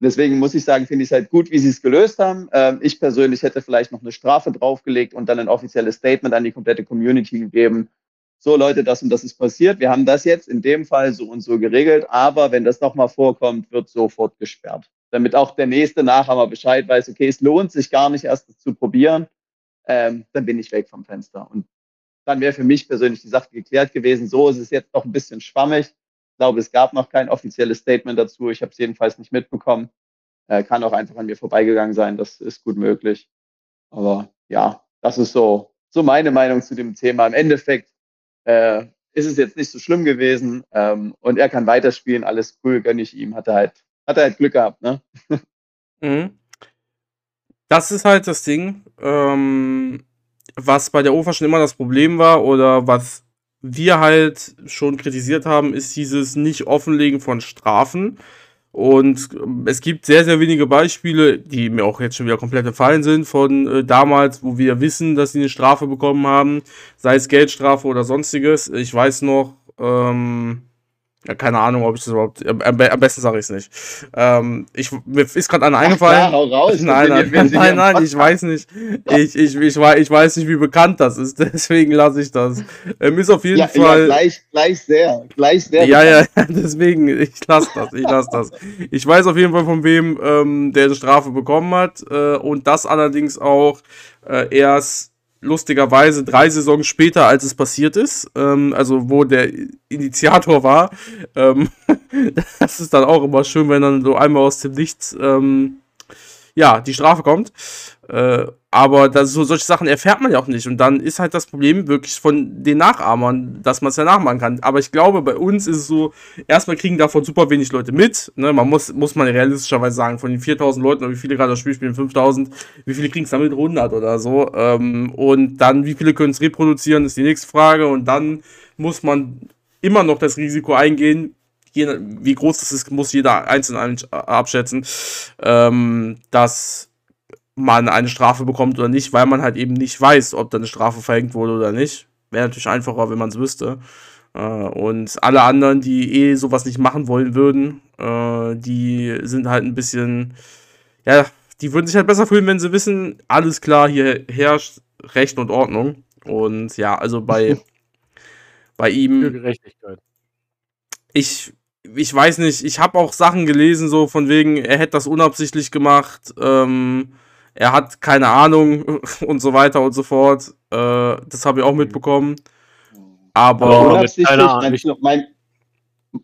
Deswegen muss ich sagen, finde ich es halt gut, wie sie es gelöst haben. Ähm, ich persönlich hätte vielleicht noch eine Strafe draufgelegt und dann ein offizielles Statement an die komplette Community gegeben, so Leute, das und das ist passiert. Wir haben das jetzt in dem Fall so und so geregelt, aber wenn das nochmal vorkommt, wird sofort gesperrt. Damit auch der nächste Nachhammer Bescheid weiß, okay, es lohnt sich gar nicht erst das zu probieren, ähm, dann bin ich weg vom Fenster. Und dann wäre für mich persönlich die Sache geklärt gewesen. So ist es jetzt noch ein bisschen schwammig. Ich glaube, es gab noch kein offizielles Statement dazu. Ich habe es jedenfalls nicht mitbekommen. Äh, kann auch einfach an mir vorbeigegangen sein. Das ist gut möglich. Aber ja, das ist so, so meine Meinung zu dem Thema. Im Endeffekt äh, ist es jetzt nicht so schlimm gewesen ähm, und er kann weiterspielen, alles cool, gönne ich ihm, hat er halt, hat er halt Glück gehabt, ne? mhm. Das ist halt das Ding, ähm, was bei der OFA schon immer das Problem war oder was wir halt schon kritisiert haben, ist dieses Nicht-Offenlegen von Strafen. Und ähm, es gibt sehr, sehr wenige Beispiele, die mir auch jetzt schon wieder komplett entfallen sind, von äh, damals, wo wir wissen, dass sie eine Strafe bekommen haben, sei es Geldstrafe oder sonstiges. Ich weiß noch, ähm, ja, keine Ahnung, ob ich das überhaupt. Am, besten sage ich es nicht. Ähm, ich, mir ist gerade einer eingefallen. Klar, raus, nein, nein, nein, nein, nein, ich weiß nicht. Ich, ich, ich, weiß, ich weiß nicht, wie bekannt das ist, deswegen lasse ich das. Ähm, ist auf jeden ja, Fall. Ja, gleich, gleich sehr. Gleich sehr. Ja, ja, deswegen, ich lasse das, ich lasse das. Ich weiß auf jeden Fall, von wem ähm, der eine Strafe bekommen hat. Äh, und das allerdings auch äh, erst lustigerweise drei Saisons später, als es passiert ist, ähm, also wo der Initiator war. Ähm, das ist dann auch immer schön, wenn dann so einmal aus dem Nichts ähm, ja, die Strafe kommt. Äh, aber das, so, solche Sachen erfährt man ja auch nicht. Und dann ist halt das Problem wirklich von den Nachahmern, dass man es ja nachmachen kann. Aber ich glaube, bei uns ist es so, erstmal kriegen davon super wenig Leute mit. Ne? Man muss, muss man realistischerweise sagen, von den 4000 Leuten, wie viele gerade das Spiel spielen, 5000, wie viele kriegen es damit 100 oder so. Ähm, und dann, wie viele können es reproduzieren, ist die nächste Frage. Und dann muss man immer noch das Risiko eingehen, je, wie groß das ist, muss jeder einzeln abschätzen, ähm, dass man eine Strafe bekommt oder nicht, weil man halt eben nicht weiß, ob da eine Strafe verhängt wurde oder nicht. Wäre natürlich einfacher, wenn man es wüsste. Äh, und alle anderen, die eh sowas nicht machen wollen würden, äh, die sind halt ein bisschen, ja, die würden sich halt besser fühlen, wenn sie wissen, alles klar, hier herrscht Recht und Ordnung. Und ja, also bei, bei ihm. Für Gerechtigkeit. Ich ich weiß nicht, ich habe auch Sachen gelesen, so von wegen, er hätte das unabsichtlich gemacht, ähm, er hat keine Ahnung und so weiter und so fort. Äh, das habe ich auch mitbekommen. Aber, Aber- unabsichtlich, keine Ahnung, meinst du, mein,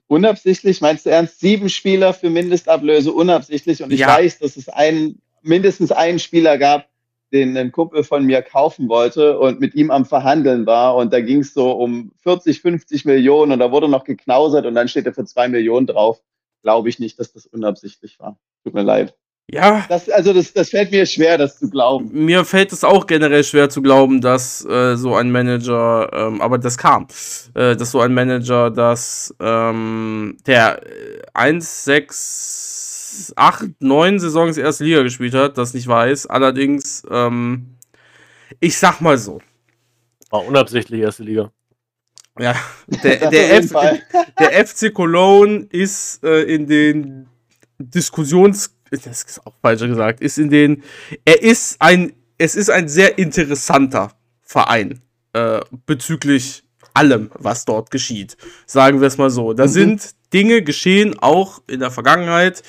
unabsichtlich, meinst du ernst, sieben Spieler für Mindestablöse unabsichtlich und ich Ja. weiß, dass es einen, mindestens einen Spieler gab, den ein Kumpel von mir kaufen wollte und mit ihm am Verhandeln war. Und da ging es so um 40, 50 Millionen und da wurde noch geknausert und dann steht er für zwei Millionen drauf. Glaube ich nicht, dass das unabsichtlich war. Tut mir leid. Ja. Das, also das, das fällt mir schwer, das zu glauben. Mir fällt es auch generell schwer zu glauben, dass äh, so ein Manager, ähm, aber das kam, äh, dass so ein Manager, dass ähm, der äh, 6, acht, neun Saisons erste Liga gespielt hat, das nicht weiß. Allerdings, ähm, ich sag mal so. War unabsichtlich erste Liga. Ja, der, der, F, der FC Cologne ist äh, in den Diskussions, das ist auch falsch gesagt, ist in den, er ist ein, es ist ein sehr interessanter Verein äh, bezüglich allem, was dort geschieht. Sagen wir es mal so. Da mhm. sind Dinge geschehen, auch in der Vergangenheit,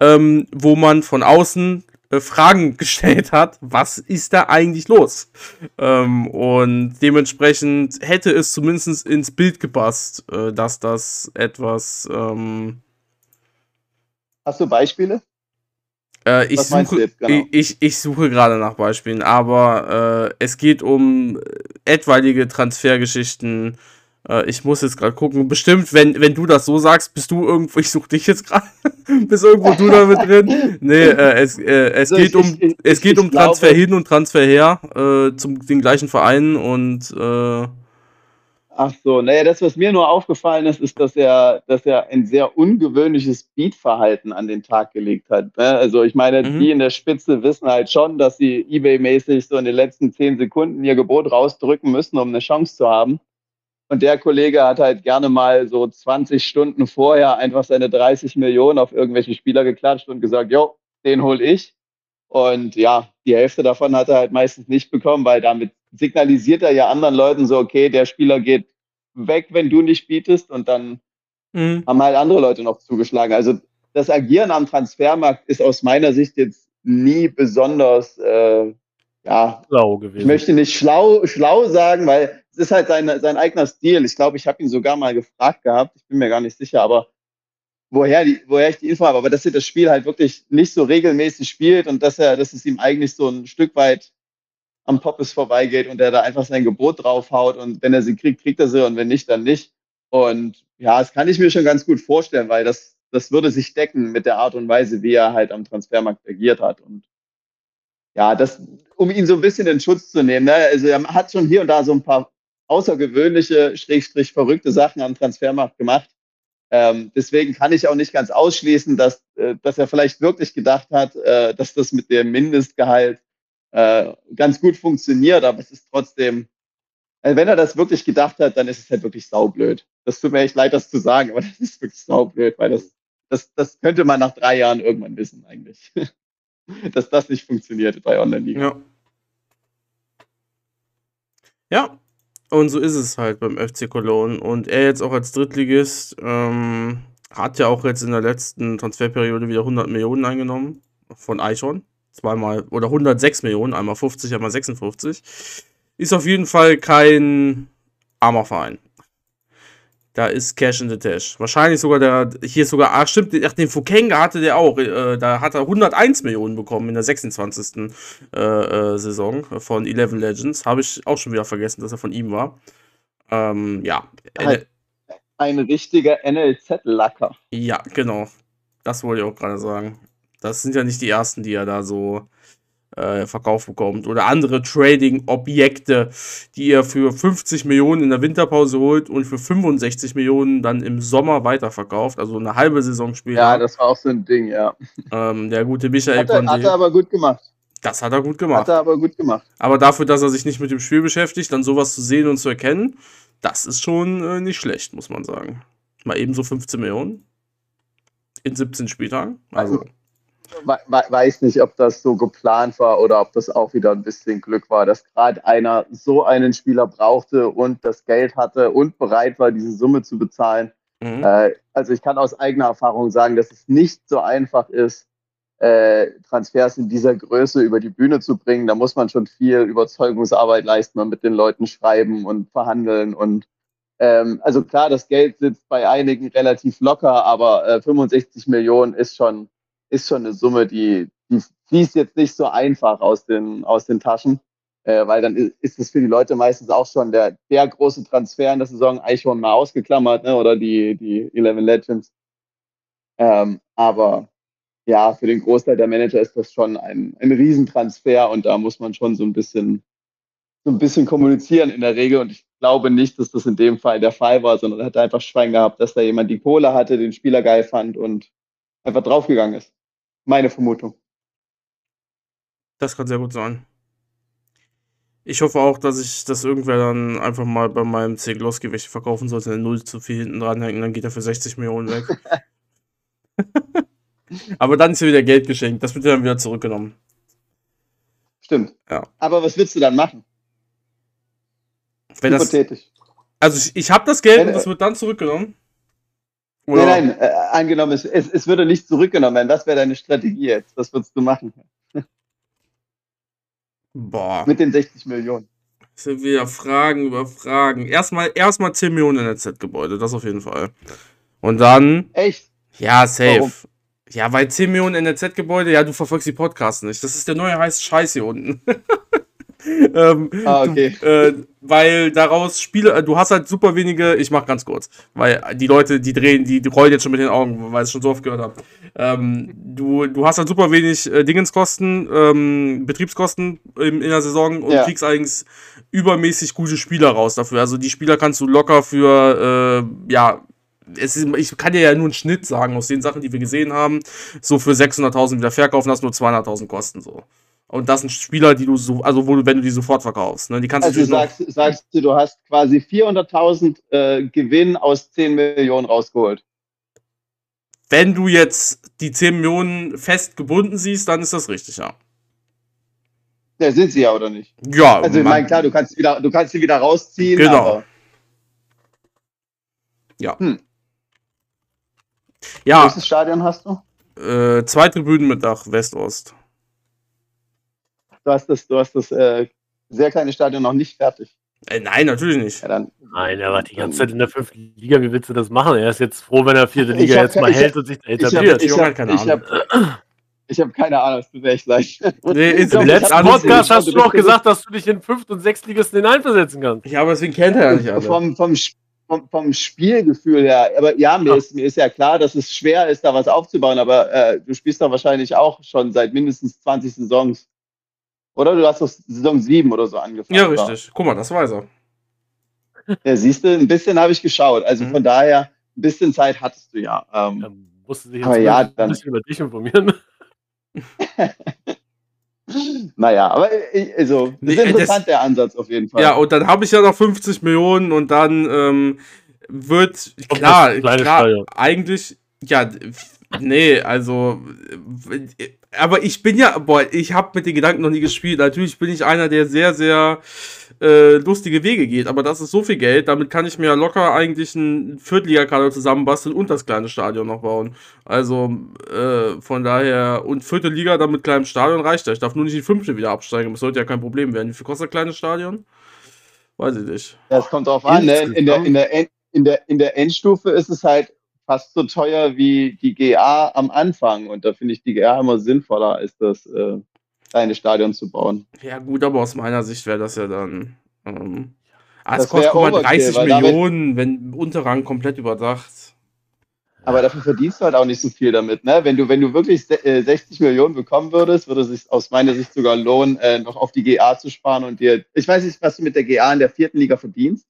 ähm, wo man von außen äh, Fragen gestellt hat, was ist da eigentlich los? Ähm, und dementsprechend hätte es zumindest ins Bild gepasst, äh, dass das etwas. Ähm, Hast du Beispiele? äh, ich, suche, genau? ich, ich suche gerade nach Beispielen, aber äh, es geht um etwaige Transfergeschichten. Äh, ich muss jetzt gerade gucken. Bestimmt, wenn, wenn du das so sagst, bist du irgendwo, ich suche dich jetzt gerade, bist irgendwo du damit drin. Nee, äh, es, äh, es geht ich- um, ich- es geht um glaube- Transfer hin und Transfer her äh, zum den gleichen Verein und äh, Ach so, naja, das, was mir nur aufgefallen ist, ist, dass er, dass er ein sehr ungewöhnliches Beatverhalten an den Tag gelegt hat. ne? Also ich meine, Mhm. die in der Spitze wissen halt schon, dass sie Ebay-mäßig so in den letzten zehn Sekunden ihr Gebot rausdrücken müssen, um eine Chance zu haben. Und der Kollege hat halt gerne mal so 20 Stunden vorher einfach seine 30 Millionen auf irgendwelche Spieler geklatscht und gesagt, jo, den hol ich. Und ja, die Hälfte davon hat er halt meistens nicht bekommen, weil damit signalisiert er ja anderen Leuten so, okay, der Spieler geht weg, wenn du nicht bietest und dann mh, haben halt andere Leute noch zugeschlagen. Also das Agieren am Transfermarkt ist aus meiner Sicht jetzt nie besonders, äh, ja, ich gewesen. möchte nicht schlau, schlau sagen, weil es ist halt sein, sein eigener Stil. Ich glaube, ich habe ihn sogar mal gefragt gehabt, ich bin mir gar nicht sicher, aber woher, die, woher ich die Info habe, aber dass er das Spiel halt wirklich nicht so regelmäßig spielt und dass er, dass es ihm eigentlich so ein Stück weit am Poppes vorbeigeht und er da einfach sein Gebot draufhaut und wenn er sie kriegt, kriegt er sie und wenn nicht, dann nicht. Und ja, das kann ich mir schon ganz gut vorstellen, weil das, das würde sich decken mit der Art und Weise, wie er halt am Transfermarkt agiert hat. Und ja, das, um ihn so ein bisschen in Schutz zu nehmen. Ne? Also er hat schon hier und da so ein paar außergewöhnliche, schrägstrich verrückte Sachen am Transfermarkt gemacht. Ähm, deswegen kann ich auch nicht ganz ausschließen, dass, äh, dass er vielleicht wirklich gedacht hat, äh, dass das mit dem Mindestgehalt äh, ganz gut funktioniert, aber es ist trotzdem, also wenn er das wirklich gedacht hat, dann ist es halt wirklich saublöd. Das tut mir echt leid, das zu sagen, aber das ist wirklich saublöd, weil das, das, das könnte man nach drei Jahren irgendwann wissen eigentlich. dass das nicht funktioniert bei Online-Liga. ja. Ja, und so ist es halt beim FC Cologne. Und er jetzt auch als Drittligist ähm, hat ja auch jetzt in der letzten Transferperiode wieder 100 Millionen eingenommen von Eichhorn. Zweimal, oder 106 Millionen, einmal 50, einmal 56. Ist auf jeden Fall kein armer Verein. Da ist Cash in the Tash. Wahrscheinlich sogar der, hier sogar, ach stimmt, ach, den Fukenga hatte der auch. Äh, da hat er 101 Millionen bekommen in der 26. Äh, äh, Saison von 11 Legends. Habe ich auch schon wieder vergessen, dass er von ihm war. Ähm, ja. Halt. Ein richtiger NLZ-Lacker. Ja, genau. Das wollte ich auch gerade sagen. Das sind ja nicht die ersten, die er da so äh, verkauft bekommt. Oder andere Trading-Objekte, die er für 50 Millionen in der Winterpause holt und für 65 Millionen dann im Sommer weiterverkauft. Also eine halbe Saison später. Ja, das war auch so ein Ding, ja. ähm, der gute Michael Hat er, hat er Conte. aber gut gemacht. Das hat er gut gemacht. Hat er aber gut gemacht. Aber dafür, dass er sich nicht mit dem Spiel beschäftigt, dann sowas zu sehen und zu erkennen, das ist schon äh, nicht schlecht, muss man sagen. Mal eben so 15 Millionen in 17 Spieltagen. Also, we weiß nicht, ob das so geplant war oder ob das auch wieder ein bisschen Glück war, dass gerade einer so einen Spieler brauchte und das Geld hatte und bereit war, diese Summe zu bezahlen. mhm. Äh, also ich kann aus eigener Erfahrung sagen, dass es nicht so einfach ist, äh, Transfers in dieser Größe über die Bühne zu bringen. Da muss man schon viel Überzeugungsarbeit leisten und mit den Leuten schreiben und verhandeln und ähm, also klar, das Geld sitzt bei einigen relativ locker, aber äh, 65 Millionen ist schon, ist schon eine Summe, die, die fließt jetzt nicht so einfach aus den, aus den Taschen, äh, weil dann ist es für die Leute meistens auch schon der, der große Transfer in der Saison schon mal ausgeklammert, ne? oder die, die 11 Legends. Ähm, aber ja, für den Großteil der Manager ist das schon ein, ein Riesentransfer und da muss man schon so ein bisschen so ein bisschen kommunizieren in der Regel und ich glaube nicht, dass das in dem Fall der Fall war, sondern er hat einfach Schwein gehabt, dass da jemand die Kohle hatte, den Spieler geil fand und einfach draufgegangen ist. Meine Vermutung. Das kann sehr gut sein. Ich hoffe auch, dass ich das irgendwer dann einfach mal bei meinem C-Gloss-Gewicht verkaufen sollte, eine 0 zu viel hinten dranhängen, dann geht er für 60 Millionen weg. Aber dann ist ja wieder Geld geschenkt. Das wird ja dann wieder zurückgenommen. Stimmt. Ja. Aber was willst du dann machen? Wenn das, Hypothetisch. also ich, ich habe das Geld Wenn- und das wird dann zurückgenommen. Nein, nein, äh, angenommen, es, es, es würde nicht zurückgenommen werden. Was wäre deine Strategie jetzt? Was würdest du machen Boah, mit den 60 Millionen? das sind wieder Fragen über Fragen. Erstmal, erstmal 10 Millionen in das Z-Gebäude, das auf jeden Fall. Und dann, Echt? ja, safe. Warum? Ja, weil 10 Millionen NLZ-Gebäude, ja, du verfolgst die Podcasts nicht. Das ist der neue heiße Scheiß hier unten. ähm, Ah, okay. du, äh, weil daraus Spiele, äh, du hast halt super wenige, ich mach ganz kurz, weil die Leute, die drehen, die, die rollen jetzt schon mit den Augen, weil ich es schon so oft gehört habe. Ähm, du, du hast halt super wenig äh, Dingenskosten, ähm, Betriebskosten in, in der Saison und Ja. kriegst eigentlich übermäßig gute Spieler raus dafür. Also die Spieler kannst du locker für, äh, ja, ist, ich kann dir ja nur einen Schnitt sagen aus den Sachen, die wir gesehen haben. So für 600.000 wieder verkaufen, das nur 200.000 kosten so. Und das sind Spieler, die du so, also wo du, wenn du die sofort verkaufst, ne, die kannst Also du sagst, sagst du, du hast quasi 400.000 äh, Gewinn aus 10 Millionen rausgeholt. wenn du jetzt die 10 Millionen fest gebunden siehst, dann ist das richtig, ja. Ja, sind sie ja, oder nicht? Ja, Also ich meine, klar, du kannst, wieder, du kannst sie wieder rausziehen, Genau. aber ja, welches Stadion hast du? äh, zwei Tribünen mit Dach, West-Ost. Du hast das, du hast das äh, sehr kleine Stadion noch nicht fertig. Äh, nein, natürlich nicht. Ja, dann, Nein, er war die ganze Zeit in der fünften Liga. Wie willst du das machen? Er ist jetzt froh, wenn er vierte Liga hab jetzt mal hält hab- und sich ich etabliert. habe ich Junge hab, hat keine hab, ich hab keine Ahnung, es tut mir echt leid. Nee, Im letzten Podcast hast du doch gesagt, dass du dich in Fünft- und Sechstligisten hineinversetzen kannst. Ja, aber deswegen kennt er ja nicht alle. vom, vom, vom, vom Spielgefühl her. Aber ja, mir ist, mir ist ja klar, dass es schwer ist, da was aufzubauen. Aber äh, du spielst doch wahrscheinlich auch schon seit mindestens 20 Saisons. Oder du hast doch Saison 7 oder so angefangen. Ja, richtig. Guck mal, das weiß er. Ja, siehst du, ein bisschen habe ich geschaut. Also Mhm. von daher, ein bisschen Zeit hattest du ja. Ähm, Er musste sich jetzt Aber ja, ein dann- bisschen über dich informieren. Naja, aber ich, also, Nee, ist äh, interessant das- der Ansatz auf jeden Fall. Ja, und dann habe ich ja noch 50 Millionen und dann ähm, wird, klar, das klar eigentlich, ja, nee, also, äh, aber ich bin ja, boah, ich habe mit den Gedanken noch nie gespielt. Natürlich bin ich einer, der sehr, sehr äh, lustige Wege geht, aber das ist so viel Geld, damit kann ich mir locker eigentlich einen Viertligakader zusammenbasteln und das kleine Stadion noch bauen. Also, äh, von daher, und vierte Liga dann mit kleinem Stadion reicht ja. Ich darf nur nicht die fünfte wieder absteigen, das sollte ja kein Problem werden. Wie viel kostet ein kleines Stadion? Weiß ich nicht. Das kommt drauf an. Ne? In, der, in, der, in, der, in der Endstufe ist es halt fast so teuer wie die GA am Anfang. Und da finde ich die GA immer sinnvoller, als das äh, kleine Stadion zu bauen. Ja, gut, aber aus meiner Sicht wäre das ja dann. Ähm, ah, Das es kostet mal, Overkill, 30 weil damit- Millionen, wenn Unterrang komplett überdacht. Aber dafür verdienst du halt auch nicht so viel damit. Ne? Wenn, du, wenn du wirklich se- äh, 60 Millionen bekommen würdest, würde es sich aus meiner Sicht sogar lohnen, äh, noch auf die GA zu sparen und dir. Ich weiß nicht, was du mit der GA in der vierten Liga verdienst.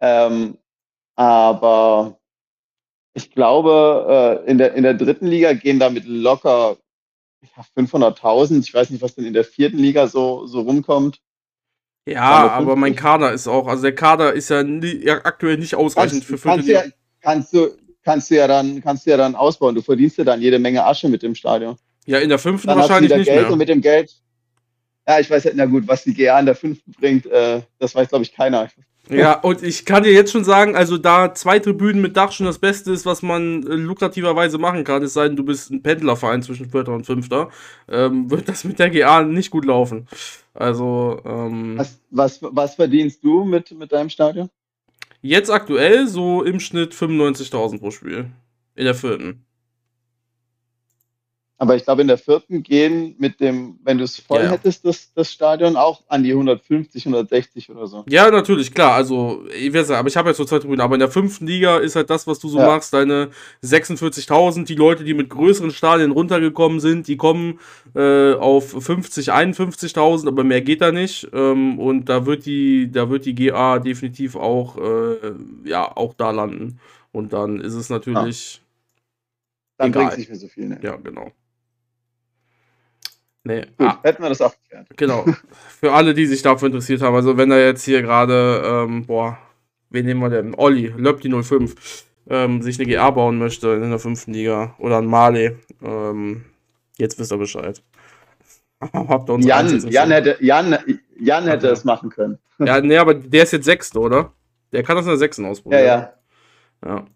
Ähm, aber ich glaube, äh, in, der, in der dritten Liga gehen damit locker ja, 500.000. Ich weiß nicht, was denn in der vierten Liga so, so rumkommt. Ja, 250? aber mein Kader ist auch, also der Kader ist ja, nie, ja aktuell nicht ausreichend Kannst, für kannst, vierte du ja, Liga. kannst, du, kannst, du ja dann, kannst du ja dann ausbauen. Du verdienst ja dann jede Menge Asche mit dem Stadion. Ja, in der fünften Dann hast du wahrscheinlich nicht Geld mehr. und mit dem Geld. Ja, ich weiß ja, na gut, was die GA in der fünften bringt, äh, das weiß, glaube ich, keiner. Ja, und ich kann dir jetzt schon sagen, also da zwei Tribünen mit Dach schon das Beste ist, was man äh, lukrativerweise machen kann, es sei denn, du bist ein Pendlerverein zwischen Vierter und Fünfter, ähm, wird das mit der GA nicht gut laufen. Also, ähm, Was, was, was verdienst du mit, mit deinem Stadion? Jetzt aktuell so im Schnitt 95.000 pro Spiel. In der vierten. Aber ich glaube, in der vierten gehen mit dem, wenn du es voll Ja, ja. hättest, das, das Stadion auch an die 150, 160 oder so. Ja, natürlich, klar. Also, ich weiß ja, aber ich habe jetzt so zwei Tribünen. Aber in der fünften Liga ist halt das, was du so Ja. machst, deine 46.000. Die Leute, die mit größeren Stadien runtergekommen sind, die kommen äh, auf 50, 51.000, aber mehr geht da nicht. Ähm, und da wird die, da wird die GA definitiv auch, äh, ja, auch da landen. Und dann ist es natürlich, Dann Egal. bringt es nicht mehr so viel. Ne? ja, genau. Nee, Gut, ah, hätten wir das auch geklärt. Genau. Für alle, die sich dafür interessiert haben. Also wenn da jetzt hier gerade, ähm, boah, wen nehmen wir denn? Olli, Löpti 05, ähm, sich eine GA bauen möchte in der fünften Liga oder ein Male, ähm, jetzt wisst ihr Bescheid. Habt ihr uns Jan, Jan hätte, Jan, Jan hätte Aha. es machen können. Ja, nee, aber der ist jetzt Sechste, oder? Der kann das in der Sechsten Ja, ausprobieren. ja. ja.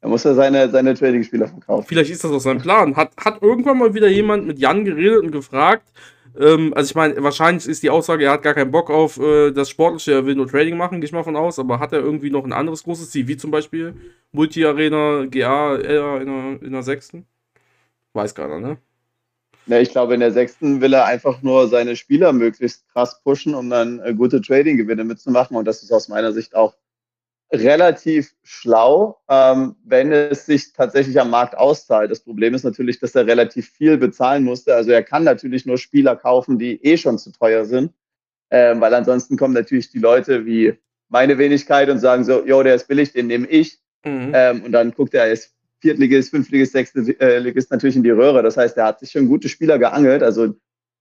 Er muss ja seine, seine Trading-Spieler verkaufen. Vielleicht ist das auch sein Plan. Hat, hat irgendwann mal wieder jemand mit Jan geredet und gefragt, ähm, also ich meine, wahrscheinlich ist die Aussage, er hat gar keinen Bock auf äh, das Sportliche, er will nur Trading machen, gehe ich mal von aus, aber hat er irgendwie noch ein anderes großes Ziel, wie zum Beispiel Multi-Arena, GA in der, in der sechsten? Weiß keiner, ne? Ja, ich glaube, in der sechsten will er einfach nur seine Spieler möglichst krass pushen, um dann äh, gute Trading-Gewinne mitzumachen. Und das ist aus meiner Sicht auch relativ schlau, ähm, wenn es sich tatsächlich am Markt auszahlt. Das Problem ist natürlich, dass er relativ viel bezahlen musste. Also er kann natürlich nur Spieler kaufen, die eh schon zu teuer sind, ähm, weil ansonsten kommen natürlich die Leute wie meine Wenigkeit und sagen so, jo, der ist billig, den nehme ich. Mhm. Ähm, und dann guckt er als Viertligist, Fünftligist, Sechstligist natürlich in die Röhre. Das heißt, er hat sich schon gute Spieler geangelt. Also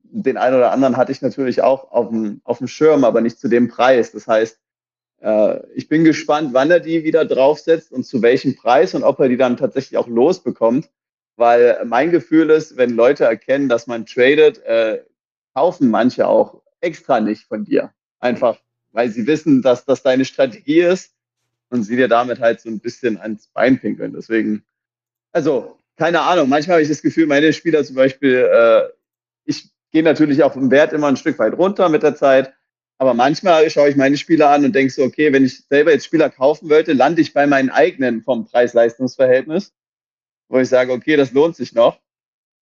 den einen oder anderen hatte ich natürlich auch auf dem, auf dem Schirm, aber nicht zu dem Preis. Das heißt, äh, ich bin gespannt, wann er die wieder draufsetzt und zu welchem Preis und ob er die dann tatsächlich auch losbekommt. Weil mein Gefühl ist, wenn Leute erkennen, dass man tradet, äh, kaufen manche auch extra nicht von dir. Einfach, weil sie wissen, dass das deine Strategie ist und sie dir damit halt so ein bisschen ans Bein pinkeln. Deswegen, also, keine Ahnung, manchmal habe ich das Gefühl, meine Spieler zum Beispiel, äh, ich gehe natürlich auch im Wert immer ein Stück weit runter mit der Zeit, aber manchmal schaue ich meine Spieler an und denke so, okay, wenn ich selber jetzt Spieler kaufen wollte, lande ich bei meinen eigenen vom Preis-Leistungs-Verhältnis, wo ich sage, okay, das lohnt sich noch.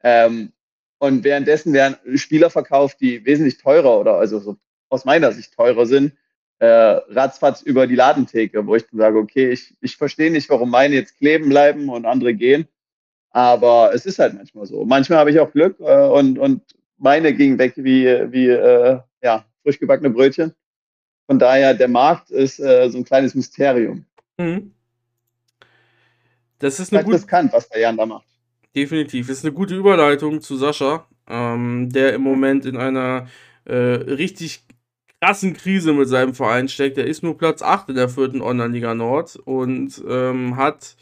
Ähm, und währenddessen werden Spieler verkauft, die wesentlich teurer oder also so aus meiner Sicht teurer sind, äh, ratzfatz über die Ladentheke, wo ich dann sage, okay, ich, ich verstehe nicht, warum meine jetzt kleben bleiben und andere gehen. Aber es ist halt manchmal so. Manchmal habe ich auch Glück äh, und, und meine ging weg wie, wie äh, ja, frisch gebackene Brötchen. Von daher, der Markt ist äh, so ein kleines Mysterium. Mhm. Das ist eine gute, riskant, was der Jan da macht. definitiv, ist eine gute Überleitung zu Sascha, ähm, der im Moment in einer äh, richtig krassen Krise mit seinem Verein steckt. Er ist nur Platz 8 in der vierten Online-Liga Nord und ähm, hat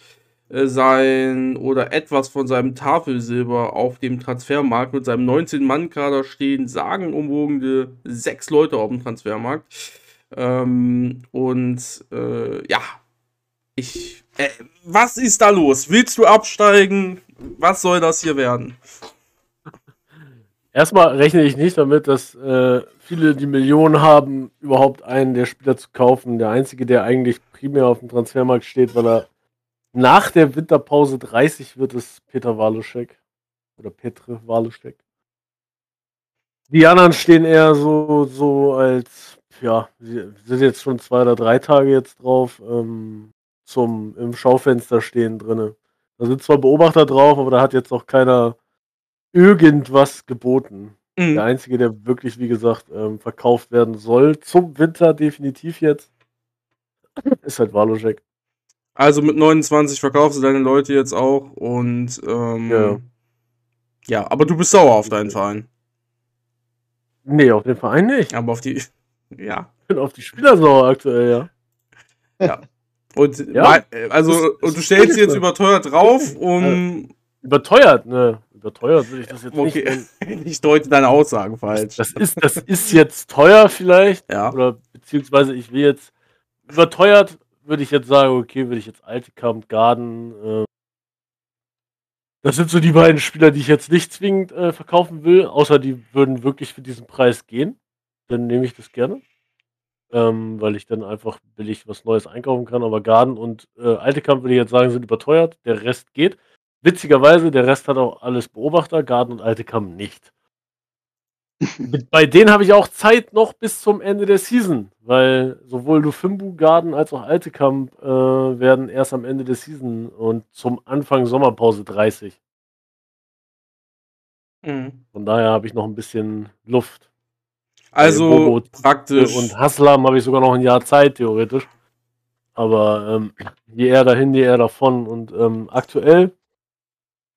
sein oder etwas von seinem Tafelsilber auf dem Transfermarkt mit seinem 19-Mann-Kader stehen, sagenumwogene sechs Leute auf dem Transfermarkt. Ähm, und äh, ja, ich. Äh, was ist da los? Willst du absteigen? Was soll das hier werden? Erstmal rechne ich nicht damit, dass äh, viele die Millionen haben, überhaupt einen der Spieler zu kaufen. Der einzige, der eigentlich primär auf dem Transfermarkt steht, weil er nach der Winterpause 30 wird, ist Peter Waluschek. Oder Petre Waluschek. Die anderen stehen eher so, so als, ja, sie sind jetzt schon zwei oder drei Tage jetzt drauf, ähm, zum im Schaufenster stehen drinne. Da sind zwar Beobachter drauf, aber da hat jetzt auch keiner irgendwas geboten. Mhm. Der einzige, der wirklich, wie gesagt, ähm, verkauft werden soll, zum Winter definitiv jetzt, ist halt Waluschek. Also mit 29 verkaufst du deine Leute jetzt auch und ähm, Ja. ja, aber du bist sauer auf deinen Verein. Nee, auf den Verein nicht. Aber auf die. Ja. Ich bin auf die Spieler sauer aktuell, ja. Und Ja. wei- äh, also, und du stellst sie jetzt überteuert drauf, um. Überteuert, ne? Überteuert will ich das jetzt nicht. Okay, nennen. ich deute deine Aussagen falsch. Das ist, das ist jetzt teuer vielleicht. Ja. Oder beziehungsweise ich will jetzt überteuert, würde ich jetzt sagen, okay, würde ich jetzt Altekamp, Garden. Äh, das sind so die beiden Spieler, die ich jetzt nicht zwingend äh, verkaufen will, außer die würden wirklich für diesen Preis gehen. Dann nehme ich das gerne. ähm, weil ich dann einfach billig was Neues einkaufen kann. Aber Garden und äh, Alte Kamp, würde ich jetzt sagen, sind überteuert. Der Rest geht. Witzigerweise, der Rest hat auch alles Beobachter, Garden und Alte Kamp nicht. Bei denen habe ich auch Zeit noch bis zum Ende der Season, weil sowohl Lufimbu, Garden als auch Alte Kamp äh, werden erst am Ende der Season und zum Anfang Sommerpause 30. Mhm. Von daher habe ich noch ein bisschen Luft. Also Bobo, praktisch. Und Haslam habe ich sogar noch ein Jahr Zeit, theoretisch. Aber ähm, je eher dahin, je eher davon. Und ähm, aktuell,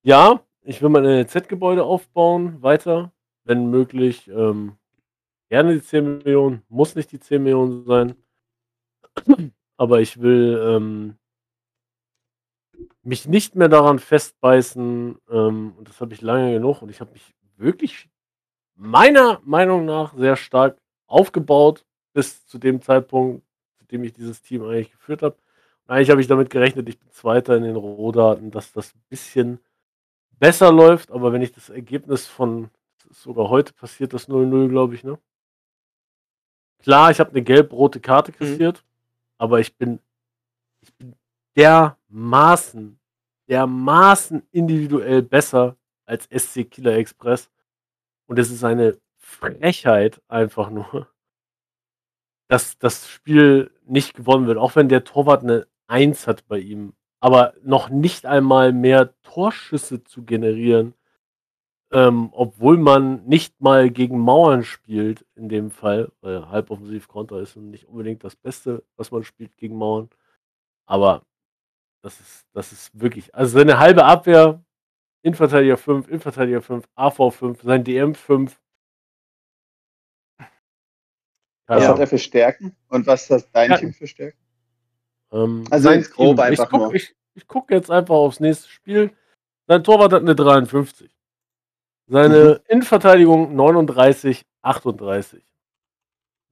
ja, ich will mein Z-Gebäude aufbauen, weiter, wenn möglich. Ähm, gerne die 10 Millionen, muss nicht die 10 Millionen sein. Aber ich will ähm, mich nicht mehr daran festbeißen, ähm, und das habe ich lange genug, und ich habe mich wirklich meiner Meinung nach sehr stark aufgebaut bis zu dem Zeitpunkt, zu dem ich dieses Team eigentlich geführt habe. Eigentlich habe ich damit gerechnet, ich bin Zweiter in den Rohdaten, dass das ein bisschen besser läuft, aber wenn ich das Ergebnis von, sogar heute passiert, das 0-0, glaube ich, ne? Klar, ich habe eine gelb-rote Karte kassiert, aber ich bin, ich bin dermaßen, dermaßen individuell besser als SC Killer Express. Und es ist eine Frechheit einfach nur, dass das Spiel nicht gewonnen wird. Auch wenn der Torwart eine 1 hat bei ihm. Aber noch nicht einmal mehr Torschüsse zu generieren, ähm, obwohl man nicht mal gegen Mauern spielt, in dem Fall, weil halboffensiv Konter ist und nicht unbedingt das Beste, was man spielt gegen Mauern. Aber das ist, das ist wirklich, also seine halbe Abwehr, Innenverteidiger 5, Innenverteidiger 5, AV 5, sein DM 5. Was Ja. hat er für Stärken und was hat dein Ja. Team für Stärken? Ähm, Also sein jetzt grob Team. einfach ich guck, nur. Ich, ich gucke jetzt einfach aufs nächste Spiel. Sein Torwart hat eine 53. Seine Mhm. Innenverteidigung 39, 38.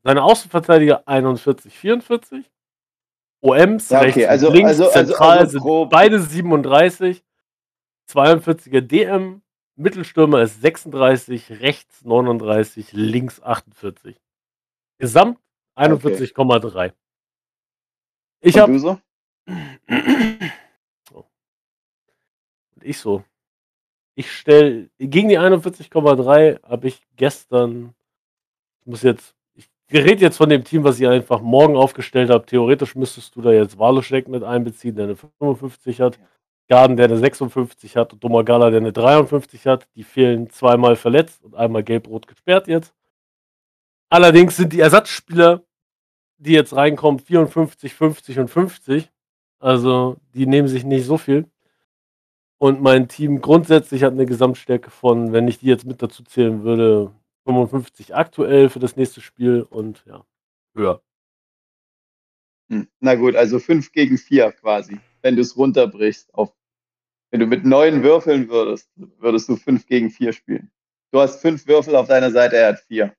Seine Außenverteidiger 41, 44. OMs Ja, okay, rechts also- und links, also- also- zentral also sind beide 37. 42er DM, Mittelstürmer ist 36, rechts 39, links 48. Gesamt 41,3. Ich und habe so? Und ich so. Ich stelle gegen die 41,3 habe ich gestern. Ich muss jetzt. Ich rede jetzt von dem Team, was ich einfach morgen aufgestellt habe. Theoretisch müsstest du da jetzt Waluschek mit einbeziehen, der eine 55 hat. Garden, der eine 56 hat. Und Domagala, der eine 53 hat. Die fehlen zweimal verletzt und einmal gelb-rot gesperrt jetzt. Allerdings sind die Ersatzspieler, die jetzt reinkommen, 54, 50 und 50. Also die nehmen sich nicht so viel. Und mein Team grundsätzlich hat eine Gesamtstärke von, wenn ich die jetzt mit dazu zählen würde, 55 aktuell für das nächste Spiel und ja, höher. Hm. Na gut, also 5 gegen 4 quasi. Wenn du es runterbrichst auf. Wenn du mit neun würfeln würdest, würdest du 5 gegen 4 spielen. Du hast fünf Würfel auf deiner Seite, er hat vier.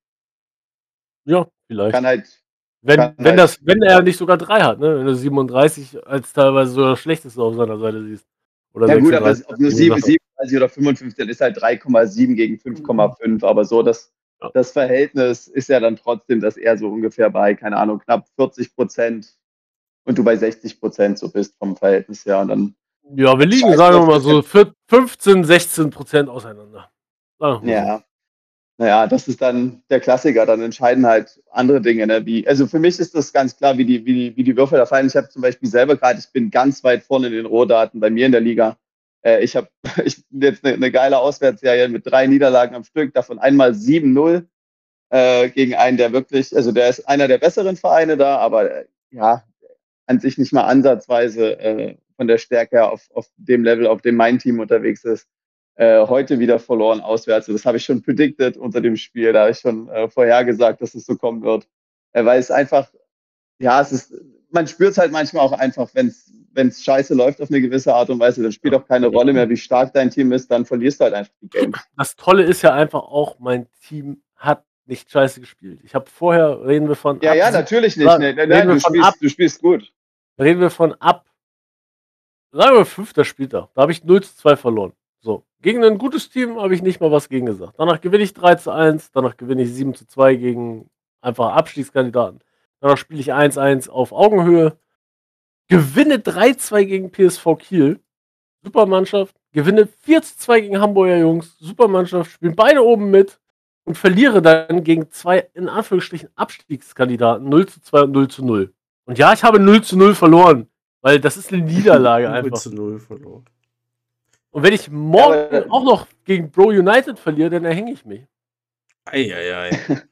Ja, vielleicht. Kann halt, wenn, kann wenn, halt- das, wenn er nicht sogar drei hat, ne? Wenn du 37 als teilweise so das Schlechteste auf seiner Seite siehst. Oder ja gut, aber 36, ob nur wie 7, gesagt. 37 oder 55, dann ist halt 3,7 gegen 5,5. Aber so das, Ja. das Verhältnis ist ja dann trotzdem, dass er so ungefähr bei, keine Ahnung, knapp 40 Prozent und du bei 60 Prozent so bist vom Verhältnis her. Und dann, Ja, wir liegen, sagen wir mal so, für 15, 16 Prozent auseinander. Ja. Naja, das ist dann der Klassiker. Dann entscheiden halt andere Dinge. Ne? Wie, also für mich ist das ganz klar, wie die, wie die, wie die Würfel da fallen. Ich habe zum Beispiel selber gerade, ich bin ganz weit vorne in den Rohdaten bei mir in der Liga. Äh, ich habe ich, jetzt eine, eine geile Auswärtsserie mit drei Niederlagen am Stück, davon einmal 7-0 äh, gegen einen, der wirklich, also der ist einer der besseren Vereine da, aber äh, ja, an sich nicht mal ansatzweise äh, von der Stärke auf, auf dem Level, auf dem mein Team unterwegs ist. Äh, heute wieder verloren auswärts. Das habe ich schon predicted unter dem Spiel. Da habe ich schon äh, vorhergesagt, dass es so kommen wird. Äh, weil es einfach, ja, es ist, man spürt es halt manchmal auch einfach, wenn es scheiße läuft auf eine gewisse Art und Weise, dann spielt auch keine Rolle mehr, wie stark dein Team ist, dann verlierst du halt einfach die Games. Das Tolle ist ja einfach auch, mein Team hat nicht scheiße gespielt. Ich habe vorher, reden wir von Ja, ab ja, natürlich nicht. Nee, nee, nein, du, spielst, ab. du spielst gut. reden wir von ab, sagen wir fünfter Spieltag. Da habe ich 0 zu 2 verloren. Gegen ein gutes Team habe ich nicht mal was gegen gesagt. Danach gewinne ich 3 zu 1, danach gewinne ich 7 zu 2 gegen einfach Abstiegskandidaten. Danach spiele ich 1-1 auf Augenhöhe. Gewinne 3-2 gegen PSV Kiel. Super Mannschaft. Gewinne 4-2 gegen Hamburger Jungs. Super Mannschaft. Spielen beide oben mit. Und verliere dann gegen zwei, in Anführungsstrichen, Abstiegskandidaten 0 zu 2 und 0 zu 0. Und ja, ich habe 0 zu 0 verloren. Weil das ist eine Niederlage 0 einfach. zu 0 verloren. Und wenn ich morgen Ja, aber- auch noch gegen Bro United verliere, dann erhänge ich mich. Eieiei.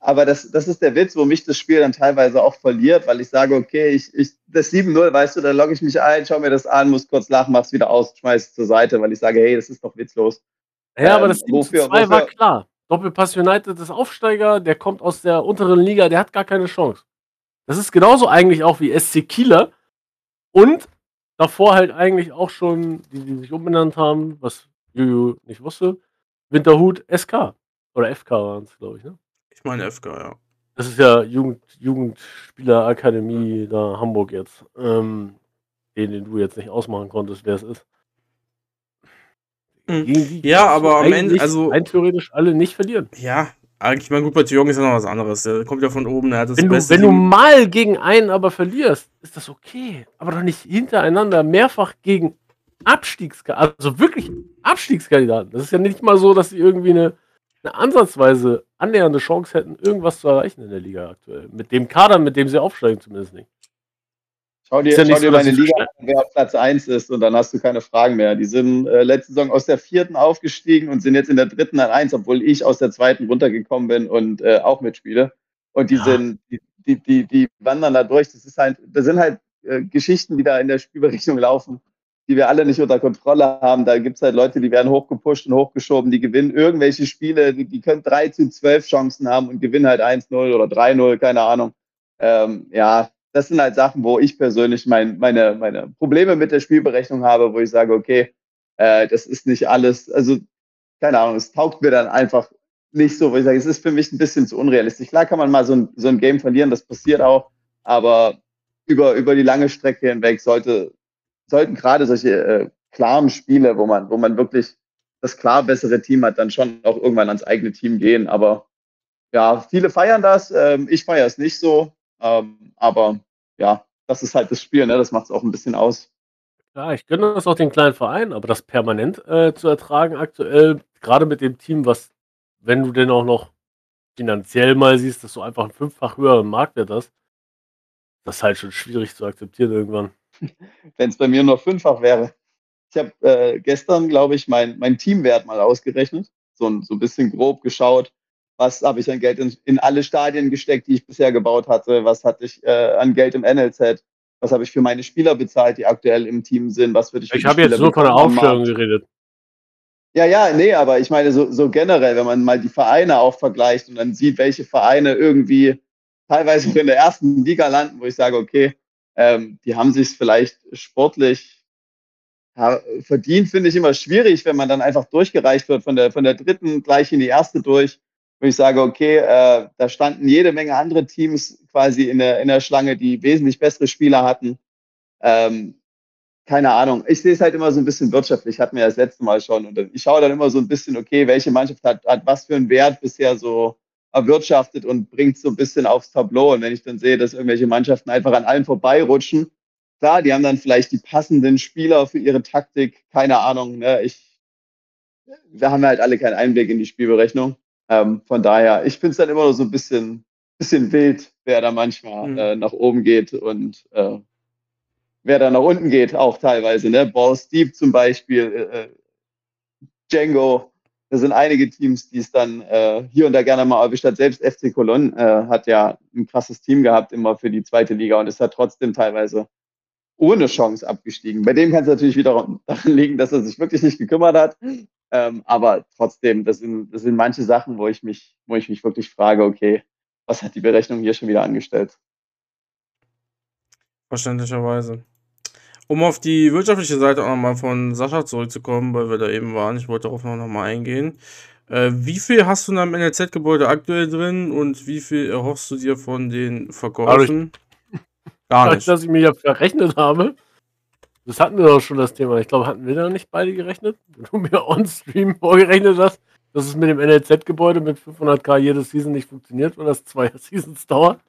Aber das, das ist der Witz, wo mich das Spiel dann teilweise auch verliert, weil ich sage, okay, ich, ich, das 7-0, weißt du, da logge ich mich ein, schau mir das an, muss kurz lachen, mach's wieder aus, schmeiß es zur Seite, weil ich sage, hey, das ist doch witzlos. Ja, aber Ähm, das 7 wofür- zu 2 war klar. Doppelpass United ist Aufsteiger, der kommt aus der unteren Liga, der hat gar keine Chance. Das ist genauso eigentlich auch wie SC Kieler und davor halt eigentlich auch schon, die, die sich umbenannt haben, was Juju nicht wusste, Winterhut SK. Oder FK waren es, glaube ich, ne? Ich meine FK, ja. Das ist ja Jugend, Jugendspielerakademie da Hamburg jetzt. Ähm, den, den du jetzt nicht ausmachen konntest, wer es ist. Mhm. Gegen die Ja, aber am Ende, also- rein theoretisch alle nicht verlieren. Ja, eigentlich, mein gut, bei Jong ist ja noch was anderes. Der kommt ja von oben, der hat das Wenn du, beste wenn du mal gegen einen aber verlierst, ist das okay. Aber doch nicht hintereinander mehrfach gegen Abstiegskandidaten. Also wirklich Abstiegskandidaten. Das ist ja nicht mal so, dass sie irgendwie eine, eine ansatzweise annähernde Chance hätten, irgendwas zu erreichen in der Liga aktuell. Mit dem Kader, mit dem sie aufsteigen, zumindest nicht. Schau dir, ja schau dir so, meine Liga an, wer auf Platz 1 ist und dann hast du keine Fragen mehr. Die sind äh, letzte Saison aus der vierten aufgestiegen und sind jetzt in der dritten an 1, obwohl ich aus der zweiten runtergekommen bin und äh, auch mitspiele. Und die Ja. sind, die, die, die, die wandern da durch. Das ist halt, das sind halt äh, Geschichten, die da in der Spielberechnung laufen, die wir alle nicht unter Kontrolle haben. Da gibt's halt Leute, die werden hochgepusht und hochgeschoben, die gewinnen irgendwelche Spiele, die, die können 3 zu 12 Chancen haben und gewinnen halt 1-0 oder 3-0, keine Ahnung. Ähm, ja, das sind halt Sachen, wo ich persönlich mein, meine, meine Probleme mit der Spielberechnung habe, wo ich sage, okay, äh, das ist nicht alles, also keine Ahnung, es taugt mir dann einfach nicht so, wo ich sage, es ist für mich ein bisschen zu unrealistisch. Klar kann man mal so ein, so ein Game verlieren, das passiert auch, aber über, über die lange Strecke hinweg sollte, sollten gerade solche äh, klaren Spiele, wo man, wo man wirklich das klar bessere Team hat, dann schon auch irgendwann ans eigene Team gehen. Aber ja, viele feiern das, ähm, ich feiere es nicht so. Ähm, aber ja, das ist halt das Spiel, ne? das macht es auch ein bisschen aus. Ja, ich gönne das auch den kleinen Vereinen, aber das permanent äh, zu ertragen aktuell, gerade mit dem Team, was, wenn du denn auch noch finanziell mal siehst, dass du einfach einen fünffach höheren Marktwert hast, das ist halt schon schwierig zu akzeptieren irgendwann. Wenn es bei mir nur fünffach wäre. Ich habe äh, gestern, glaube ich, mein, mein Teamwert mal ausgerechnet, so, ein- so ein bisschen grob geschaut, was habe ich an Geld in, in alle Stadien gesteckt, die ich bisher gebaut hatte, was hatte ich äh, an Geld im NLZ, was habe ich für meine Spieler bezahlt, die aktuell im Team sind, was würde ich für Ich habe jetzt nur von der Aufstellung geredet. Ja, ja, nee, aber ich meine so, so generell, wenn man mal die Vereine auch vergleicht und dann sieht, welche Vereine irgendwie teilweise in der ersten Liga landen, wo ich sage, okay, ähm, die haben sich vielleicht sportlich ja, verdient, finde ich immer schwierig, wenn man dann einfach durchgereicht wird von der, von der dritten gleich in die erste durch, wo ich sage, okay, äh, da standen jede Menge andere Teams quasi in der, in der Schlange, die wesentlich bessere Spieler hatten. Ähm, keine Ahnung. Ich sehe es halt immer so ein bisschen wirtschaftlich, hatten wir das letzte Mal schon. Und ich schaue dann immer so ein bisschen, okay, welche Mannschaft hat, hat was für einen Wert bisher so erwirtschaftet und bringt so ein bisschen aufs Tableau. Und wenn ich dann sehe, dass irgendwelche Mannschaften einfach an allen vorbeirutschen, klar, die haben dann vielleicht die passenden Spieler für ihre Taktik, keine Ahnung. Ne? Ich, wir haben halt alle keinen Einblick in die Spielberechnung. Ähm, von daher, ich finde es dann immer nur so ein bisschen, bisschen wild, wer da manchmal Mhm. äh, nach oben geht und äh, wer da nach unten geht, auch teilweise. Ne? Ball Steve zum Beispiel, äh, Django. Da sind einige Teams, die es dann äh, hier und da gerne mal erwischt hat. Selbst FC Cologne äh, hat ja ein krasses Team gehabt, immer für die zweite Liga und ist hat trotzdem teilweise ohne Chance abgestiegen. Bei dem kann es natürlich wieder daran liegen, dass er sich wirklich nicht gekümmert hat. Ähm, aber trotzdem, das sind, das sind manche Sachen, wo ich mich, wo ich mich wirklich frage, okay, was hat die Berechnung hier schon wieder angestellt? Verständlicherweise. Um auf die wirtschaftliche Seite auch nochmal von Sascha zurückzukommen, weil wir da eben waren, ich wollte darauf noch mal eingehen. Äh, wie viel hast du in deinem NLZ-Gebäude aktuell drin und wie viel erhoffst du dir von den Verkäufen? Gar nicht. dass ich mich ja verrechnet habe. Das hatten wir doch schon das Thema. Ich glaube, hatten wir da nicht beide gerechnet? Wenn du mir on-stream vorgerechnet hast, dass es mit dem NLZ-Gebäude mit 500k jede Season nicht funktioniert, weil das zwei Seasons dauert.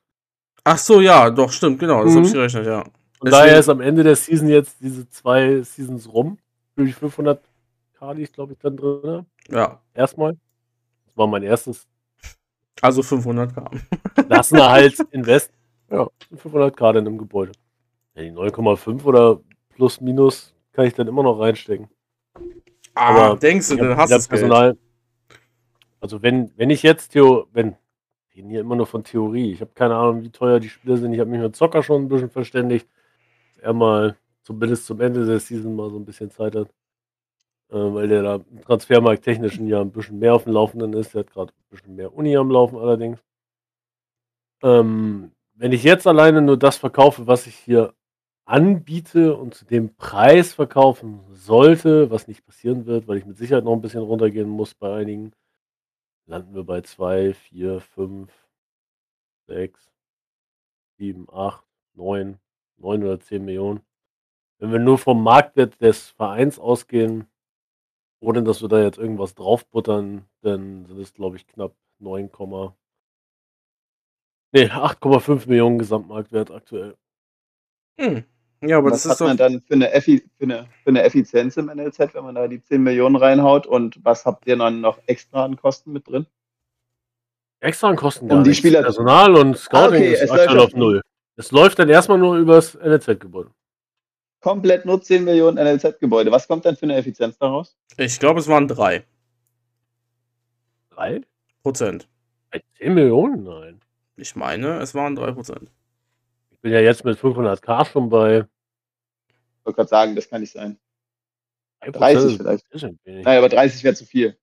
Ach so, ja, doch, stimmt, genau, das Mhm. habe ich gerechnet, ja. Und Deswegen- daher ist am Ende der Season jetzt diese zwei Seasons rum. Für die 500 K, die ich glaube ich dann drin habe. Ja, Erstmal. Das war mein erstes. also 500 Gramm. Lassen halt Invest. Ja, 500 K dann im Gebäude. Ja, die 9,5 oder plus minus kann ich dann immer noch reinstecken. Aber Aber denkst du, dann hast du das Geld. Personal. Also wenn, wenn ich jetzt Theo, wenn, wir reden hier immer nur von Theorie. Ich habe keine Ahnung, wie teuer die Spiele sind. Ich habe mich mit Zocker schon ein bisschen verständigt. Dass er mal zumindest zum Ende der Season mal so ein bisschen Zeit hat. Äh, weil der da im Transfermarkt technischen ja ein bisschen mehr auf dem Laufenden ist. Der hat gerade ein bisschen mehr Uni am Laufen allerdings. Ähm, wenn ich jetzt alleine nur das verkaufe, was ich hier anbiete und zu dem Preis verkaufen sollte, was nicht passieren wird, weil ich mit Sicherheit noch ein bisschen runtergehen muss bei einigen, landen wir bei 2, 4, 5, 6, 7, 8, 9, 9 oder 10 Millionen. Wenn wir nur vom Marktwert des Vereins ausgehen, ohne dass wir da jetzt irgendwas draufbuttern, dann sind es, glaube ich, knapp 9, nee, 8,5 Millionen Gesamtmarktwert aktuell. Hm. Ja, aber was das hat ist doch. man dann für eine, Effi für, eine, für eine Effizienz im NLZ, wenn man da die 10 Millionen reinhaut? Und was habt ihr dann noch extra an Kosten mit drin? Extra an Kosten Um gar die nichts. Spieler- Personal und Scouting okay, ist es aktuell läuft auf Null. Es läuft dann erstmal nur übers NLZ-Gebäude. Komplett nur 10 Millionen NLZ-Gebäude. Was kommt dann für eine Effizienz daraus? Ich glaube, es waren 3 Drei? Prozent. Bei 10 Millionen? Nein. Ich meine, es waren 3 Prozent. Ich bin ja jetzt mit 500k schon bei Ich wollte gerade sagen, das kann nicht sein. 3%. 30 vielleicht. Ist ein wenig. Naja, aber 30 wäre zu viel.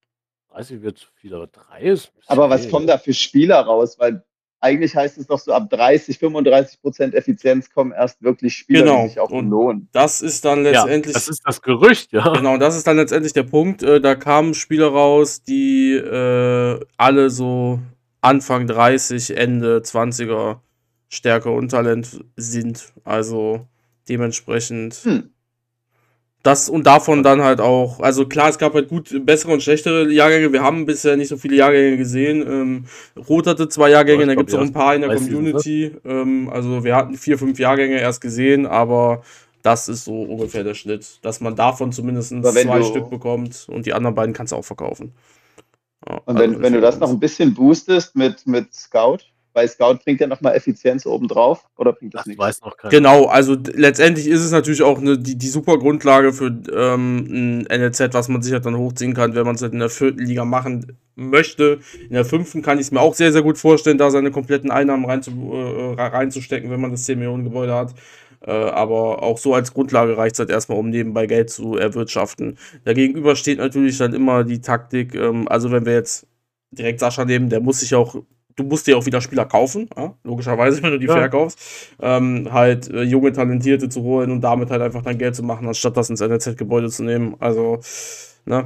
30 wird zu viel, aber 3 ist. ist Aber was kommen da für Spieler raus? Weil eigentlich heißt es doch so, ab 30, 35 Prozent Effizienz kommen erst wirklich Spieler, Genau. die sich auch Und- lohnen. Das ist dann Ja, letztendlich. das ist das Gerücht, ja. Genau, das ist dann letztendlich der Punkt. Äh, da kamen Spieler raus, die äh, alle so Anfang 30, Ende 20er Stärke und Talent sind. Also dementsprechend. Hm. Das und davon dann halt auch, also klar, es gab halt gut bessere und schlechtere Jahrgänge. Wir haben bisher nicht so viele Jahrgänge gesehen. Ähm, Rot hatte zwei Jahrgänge, Ja, da gibt es auch ein paar in der ne? Community. Ähm, also wir hatten vier, fünf Jahrgänge erst gesehen, aber das ist so ungefähr der Schnitt, dass man davon zumindest wenn zwei du- Stück bekommt und die anderen beiden kannst du auch verkaufen. Ja, Und also wenn, wenn du das noch ein bisschen boostest mit, mit Scout, weil Scout bringt ja nochmal Effizienz obendrauf, oder bringt das, Das nichts? weiß noch keiner. Genau, also letztendlich ist es natürlich auch eine, die, die super Grundlage für ähm, ein NLZ, was man sich halt dann hochziehen kann, wenn man es halt in der vierten Liga machen möchte. In der fünften kann ich es mir auch sehr, sehr gut vorstellen, da seine kompletten Einnahmen rein zu, äh, reinzustecken, wenn man das 10 Millionen Gebäude hat. Äh, aber auch so als Grundlage reicht es halt erstmal, um nebenbei Geld zu erwirtschaften. Dagegenüber steht natürlich dann immer die Taktik, ähm, also wenn wir jetzt direkt Sascha nehmen, der muss sich auch, du musst dir auch wieder Spieler kaufen, ja? logischerweise, wenn du die Ja. verkaufst, ähm, halt äh, junge Talentierte zu holen und damit halt einfach dein Geld zu machen, anstatt das ins NLZ-Gebäude zu nehmen. Also, ne?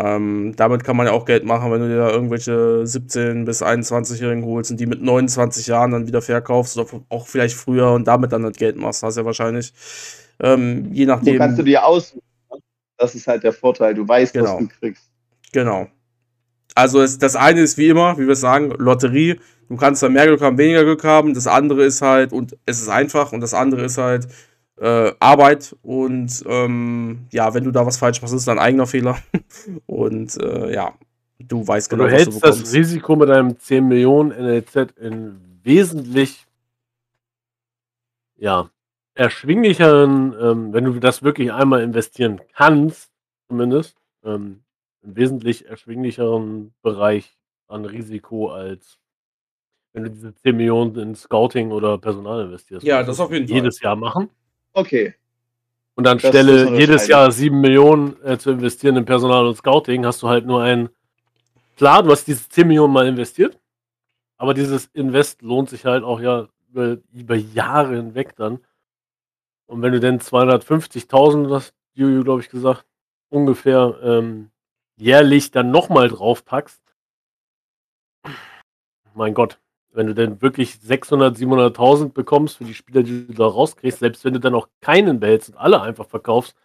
Ähm, damit kann man ja auch Geld machen, wenn du dir da irgendwelche 17- bis 21-Jährigen holst und die mit 29 Jahren dann wieder verkaufst oder auch vielleicht früher und damit dann das Geld machst. Hast ja wahrscheinlich, ähm, je nachdem. kannst du dir aussuchen? ne? Das ist halt der Vorteil. Du weißt, Genau. was du kriegst. Genau. Also es, das eine ist wie immer, wie wir sagen, Lotterie. Du kannst da mehr Glück haben, weniger Glück haben. Das andere ist halt, und es ist einfach, und das andere ist halt äh, Arbeit. Und ähm, ja, wenn du da was falsch machst, ist es dein eigener Fehler. und äh, ja, du weißt genau, du was du hältst das bekommst. Risiko mit einem 10 Millionen NLZ in wesentlich ja, erschwinglicheren, ähm, wenn du das wirklich einmal investieren kannst, zumindest, ähm, im wesentlich erschwinglicheren Bereich an Risiko als wenn du diese 10 Millionen in Scouting oder Personal investierst. Ja, das musst auf jeden Fall. Jedes Jahr machen. Okay. Und dann Das ist stelle eine jedes Entscheidung. Jahr 7 Millionen äh, zu investieren in Personal und Scouting, hast du halt nur ein. Klar, du hast diese 10 Millionen mal investiert, aber dieses Invest lohnt sich halt auch ja über, über Jahre hinweg dann. Und wenn du dann 250.000, das Juju, glaube ich, gesagt, ungefähr ähm, jährlich dann nochmal draufpackst, mein Gott, wenn du dann wirklich 600, 700.000 bekommst für die Spieler, die du da rauskriegst, selbst wenn du dann auch keinen behältst und alle einfach verkaufst,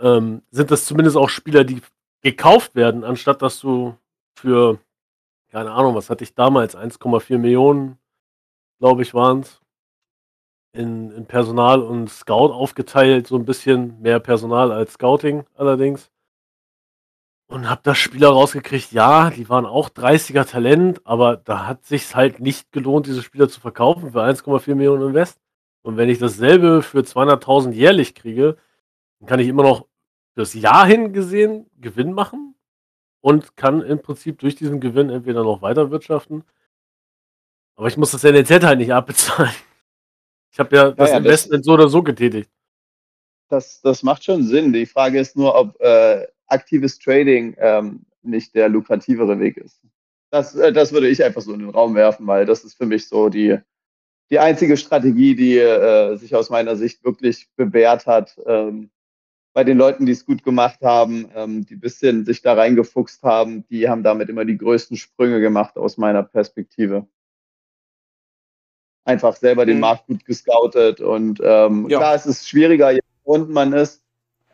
ähm, sind das zumindest auch Spieler, die gekauft werden, anstatt dass du für, keine Ahnung, was hatte ich damals, 1,4 Millionen glaube ich, waren es, in, in Personal und Scout aufgeteilt, so ein bisschen mehr Personal als Scouting allerdings. Und habe da Spieler rausgekriegt, ja, die waren auch 30er Talent, aber da hat sich's halt nicht gelohnt, diese Spieler zu verkaufen für 1,4 Millionen Invest. Und wenn ich dasselbe für 200.000 jährlich kriege, dann kann ich immer noch fürs Jahr hin gesehen Gewinn machen und kann im Prinzip durch diesen Gewinn entweder noch weiter wirtschaften. Aber ich muss das NLZ halt nicht abbezahlen. Ich habe ja das ja, Investment das, so oder so getätigt. Das, das macht schon Sinn. Die Frage ist nur, ob äh, aktives Trading ähm, nicht der lukrativere Weg ist. Das, äh, das würde ich einfach so in den Raum werfen, weil das ist für mich so die, die einzige Strategie, die äh, sich aus meiner Sicht wirklich bewährt hat. Ähm, bei den Leuten, die es gut gemacht haben, ähm, die ein bisschen sich da reingefuchst haben, die haben damit immer die größten Sprünge gemacht aus meiner Perspektive. Einfach selber den mhm. Markt gut gescoutet und ähm, ja. klar, es ist schwieriger, je unten man ist,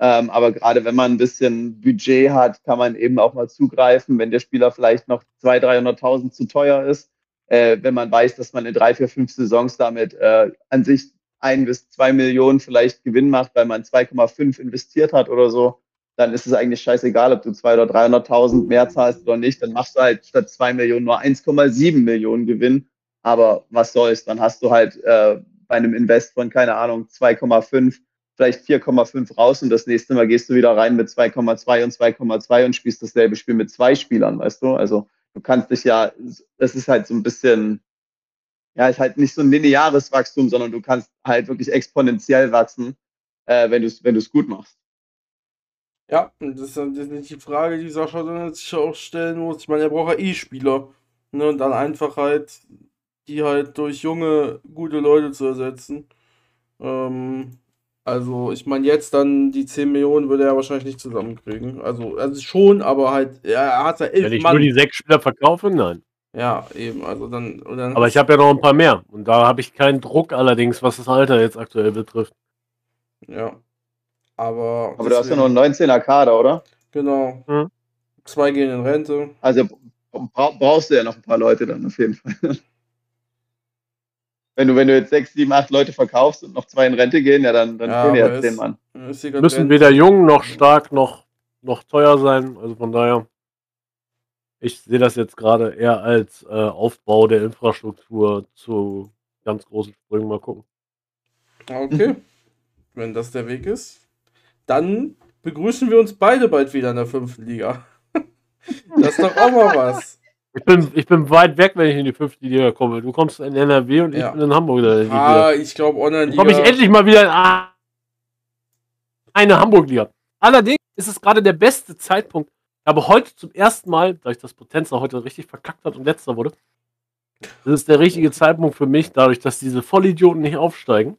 ähm, aber gerade wenn man ein bisschen Budget hat, kann man eben auch mal zugreifen, wenn der Spieler vielleicht noch 200.000, 300.000 zu teuer ist. Äh, wenn man weiß, dass man in drei, vier, fünf Saisons damit äh, an sich ein bis zwei Millionen vielleicht Gewinn macht, weil man 2,5 investiert hat oder so, dann ist es eigentlich scheißegal, ob du 200.000 oder 300.000 mehr zahlst oder nicht. Dann machst du halt statt 2 Millionen nur 1,7 Millionen Gewinn. Aber was soll's, dann hast du halt äh, bei einem Invest von, keine Ahnung, 2,5, vielleicht 4,5 raus und das nächste Mal gehst du wieder rein mit 2,2 und 2,2 und spielst dasselbe Spiel mit zwei Spielern, weißt du? Also du kannst dich ja, das ist halt so ein bisschen, ja, ist halt nicht so ein lineares Wachstum, sondern du kannst halt wirklich exponentiell wachsen, äh, wenn du es wenn gut machst. Ja, das ist dann die Frage, die Sascha dann sich auch stellen muss. Ich meine, er braucht ja eh Spieler. Ne, und dann einfach halt, die halt durch junge, gute Leute zu ersetzen. Ähm, also, ich meine, jetzt dann die 10 Millionen würde er wahrscheinlich nicht zusammenkriegen. Also, also schon, aber halt, er hat ja elf Wenn ich Mann. nur die sechs Spieler verkaufe, nein. Ja, eben, also dann. dann aber ich habe ja noch ein paar mehr. Und da habe ich keinen Druck allerdings, was das Alter jetzt aktuell betrifft. Ja. Aber. Aber du hast ja noch einen 19er Kader, oder? Genau. Hm? Zwei gehen in Rente. Also brauchst du ja noch ein paar Leute dann auf jeden Fall. Wenn du, wenn du jetzt sechs, sieben, acht Leute verkaufst und noch zwei in Rente gehen, ja, dann, dann ja, fehlen ja zehn Mann. Müssen weder jung noch stark noch, noch teuer sein. Also von daher. Ich sehe das jetzt gerade eher als äh, Aufbau der Infrastruktur zu ganz großen Sprüngen. Mal gucken. Okay. Wenn das der Weg ist, dann begrüßen wir uns beide bald wieder in der fünften Liga. das ist doch auch mal was. Ich bin, ich bin weit weg, wenn ich in die fünfte Liga komme. Du kommst in NRW und ich bin in Hamburg. Ah, ich glaube Online-Liga. komme ich endlich mal wieder in eine Hamburg-Liga. Allerdings ist es gerade der beste Zeitpunkt, aber heute zum ersten Mal, da ich das Potenza heute richtig verkackt hat und letzter wurde, das ist der richtige Zeitpunkt für mich, dadurch, dass diese Vollidioten nicht aufsteigen,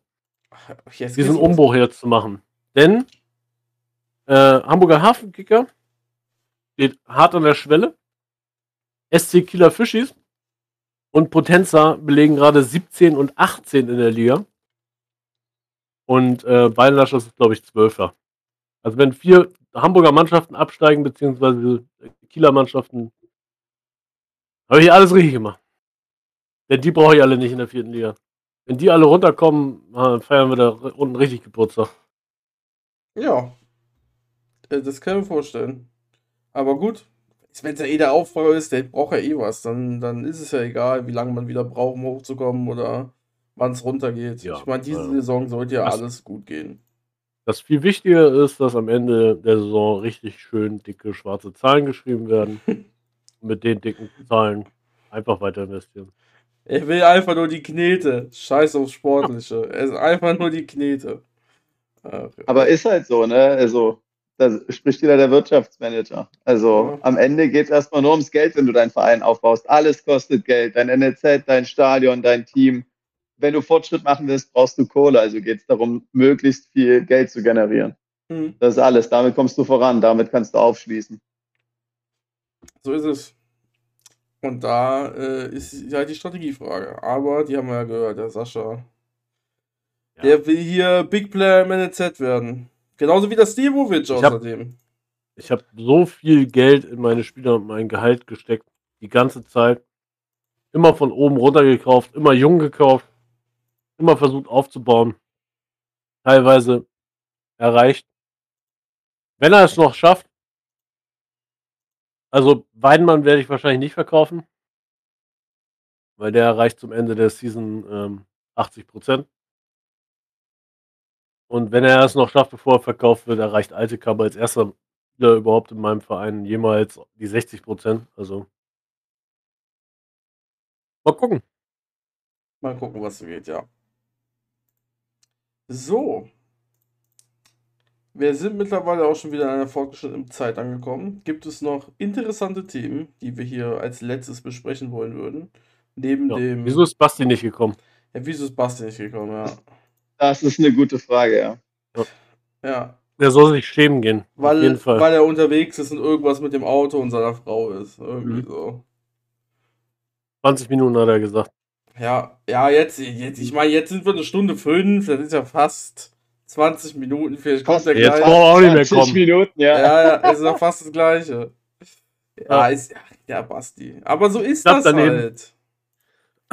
jetzt diesen Umbruch jetzt zu machen. Denn äh, Hamburger Hafenkicker steht hart an der Schwelle. SC Kieler Fischis und Potenza belegen gerade 17 und 18 in der Liga. Und äh, Ballenlascher ist, glaube ich, 12er. Also wenn vier Hamburger Mannschaften absteigen, beziehungsweise Kieler Mannschaften, habe ich alles richtig gemacht. Denn die brauche ich alle nicht in der vierten Liga. Wenn die alle runterkommen, feiern wir da unten richtig Geburtstag. Ja. Äh, das kann ich mir vorstellen. Aber gut, wenn es ja eh der Aufbau ist, der braucht ja eh was. Dann, dann ist es ja egal, wie lange man wieder braucht, um hochzukommen oder wann es runtergeht. Ja, ich meine, diese äh, Saison sollte ja alles gut gehen. Das viel wichtiger ist, dass am Ende der Saison richtig schön dicke schwarze Zahlen geschrieben werden. Und mit den dicken Zahlen einfach weiter investieren. Ich will einfach nur die Knete. Scheiß aufs Sportliche. es ist einfach nur die Knete. Ach, Aber ist halt so, ne? Also, da spricht wieder der Wirtschaftsmanager. Also ja. am Ende geht es erstmal nur ums Geld, wenn du deinen Verein aufbaust. Alles kostet Geld. Dein NLZ, dein Stadion, dein Team wenn du Fortschritt machen willst, brauchst du Kohle. Also geht es darum, möglichst viel Geld zu generieren. Mhm. Das ist alles. Damit kommst du voran. Damit kannst du aufschließen. So ist es. Und da äh, ist halt die Strategiefrage. Aber die haben wir ja gehört, der Sascha. Ja. Der will hier Big Player im NLZ werden. Genauso wie der Stevovic außerdem. Ich habe hab so viel Geld in meine Spieler und mein Gehalt gesteckt. Die ganze Zeit. Immer von oben runter gekauft, immer jung gekauft, immer versucht aufzubauen. Teilweise erreicht. Wenn er es noch schafft, also Weidenmann werde ich wahrscheinlich nicht verkaufen, weil der erreicht zum Ende der Season ähm, 80 Prozent. Und wenn er es noch schafft, bevor er verkauft wird, erreicht Alte Cover als erster Spieler überhaupt in meinem Verein jemals die 60 Prozent. Also mal gucken. Mal gucken, was so geht, ja. So. Wir sind mittlerweile auch schon wieder in einer fortgeschrittenen Zeit angekommen. Gibt es noch interessante Themen, die wir hier als letztes besprechen wollen würden? Neben Ja. dem. Wieso ist Basti nicht gekommen? Ja, wieso ist Basti nicht gekommen? Ja. Das ist eine gute Frage, ja. ja. Der soll sich schämen gehen. Auf Weil, jeden Fall. weil er unterwegs ist und irgendwas mit dem Auto und seiner Frau ist. Irgendwie Mhm. so. 20 Minuten hat er gesagt. Ja, ja, jetzt, jetzt, ich meine, jetzt sind wir eine Stunde fünf, das ist ja fast 20 Minuten, vielleicht kommt der Jetzt braucht auch nicht mehr 20 kommen. Minuten, ja. Ja, ja, ist ja fast das Gleiche. Ja, Ja. ist, ja, Basti. Aber so ist das daneben. halt.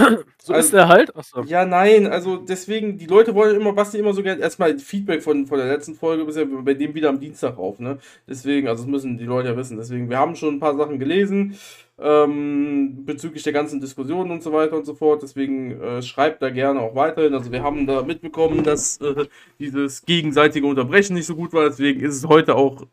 So Also- ist er halt. Achso. Ja, nein, also deswegen, die Leute wollen immer, Basti immer so gerne, erstmal Feedback von, von der letzten Folge bisher, bei dem wieder am Dienstag auf, ne? Deswegen, also das müssen die Leute ja wissen. Deswegen, wir haben schon ein paar Sachen gelesen, ähm, bezüglich der ganzen Diskussionen und so weiter und so fort. Deswegen äh, schreibt da gerne auch weiterhin. Also wir haben da mitbekommen, dass äh, dieses gegenseitige Unterbrechen nicht so gut war. Deswegen ist es heute auch,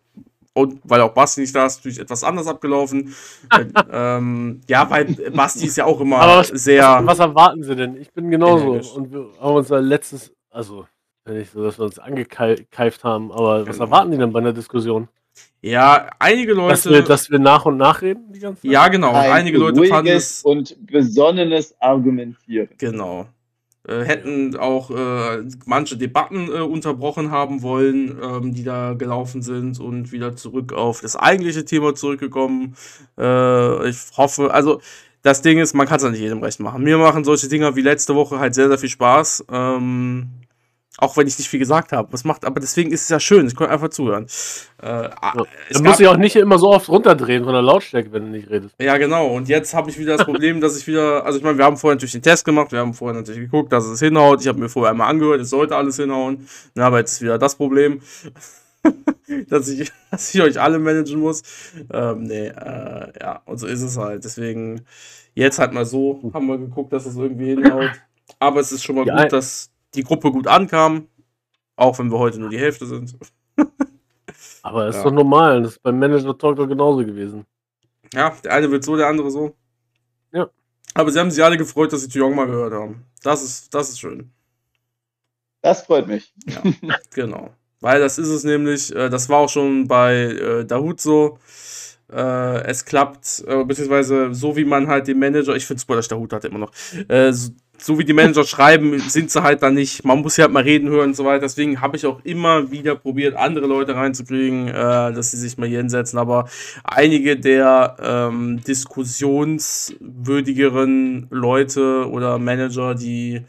und weil auch Basti nicht da ist, natürlich etwas anders abgelaufen. ähm, ja, weil Basti ist ja auch immer Aber was- sehr. Was erwarten Sie denn? Ich bin genauso. Energisch. Und wir haben uns da letztes, also nicht so, dass wir uns angekeift haben, aber was Genau. erwarten die denn bei einer Diskussion? Ja, einige Dass wir, Leute. dass wir nach und nach reden die ganze Zeit? ja, genau. Ein einige Leute fanden ruhiges es. und besonnenes Argumentieren. Genau. Äh, hätten auch äh, manche Debatten äh, unterbrochen haben wollen, ähm, die da gelaufen sind und wieder zurück auf das eigentliche Thema zurückgekommen. Äh, ich hoffe, also das Ding ist, man kann es ja nicht jedem recht machen. Mir machen solche Dinger wie letzte Woche halt sehr, sehr viel Spaß. Ähm, auch wenn ich nicht viel gesagt habe. Was macht, aber deswegen ist es ja schön, ich konnte einfach zuhören. Äh, Ja. es Dann muss ich auch nicht immer so oft runterdrehen von der Lautstärke, wenn du nicht redest. Ja, genau. Und jetzt habe ich wieder das Problem, dass ich wieder, also ich meine, wir haben vorher natürlich den Test gemacht, wir haben vorher natürlich geguckt, dass es hinhaut. Ich habe mir vorher einmal angehört, es sollte alles hinhauen. Na, aber jetzt ist wieder das Problem, dass ich, dass ich euch alle managen muss. Ähm, nee, äh, ja, und so ist es halt. Deswegen, jetzt halt mal so, haben wir geguckt, dass es irgendwie hinhaut. Aber es ist schon mal Ja, gut, dass die Gruppe gut ankam, auch wenn wir heute nur die Hälfte sind. Aber das ist Ja. doch normal. Das ist beim Manager Talk doch genauso gewesen. Ja, der eine wird so, der andere so. Ja. Aber sie haben sich alle gefreut, dass sie Tuyong mal gehört haben. Das ist, das ist schön. Das freut mich. Genau. Weil das ist es nämlich, äh, das war auch schon bei äh, Dahut so. Äh, es klappt, äh, beziehungsweise so wie man halt den Manager, ich finde dass Dahut hat immer noch, äh, so, wie die Manager schreiben, sind sie halt dann nicht, man muss ja halt mal reden hören und so weiter. Deswegen habe ich auch immer wieder probiert, andere Leute reinzukriegen, äh, dass sie sich mal hier hinsetzen. Aber einige der ähm, diskussionswürdigeren Leute oder Manager, die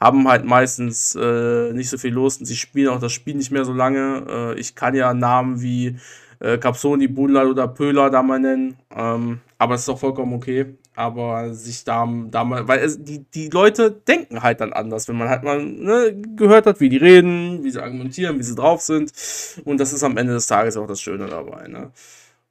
haben halt meistens äh, nicht so viel Lust und sie spielen auch das Spiel nicht mehr so lange. Äh, ich kann ja Namen wie äh, Capsoni, Bunlal oder Pöhler da mal nennen, ähm, aber es ist auch vollkommen okay. Aber sich da, da mal, weil es, die, die Leute denken halt dann anders, wenn man halt mal ne, gehört hat, wie die reden, wie sie argumentieren, wie sie drauf sind. Und das ist am Ende des Tages auch das Schöne dabei. Ne?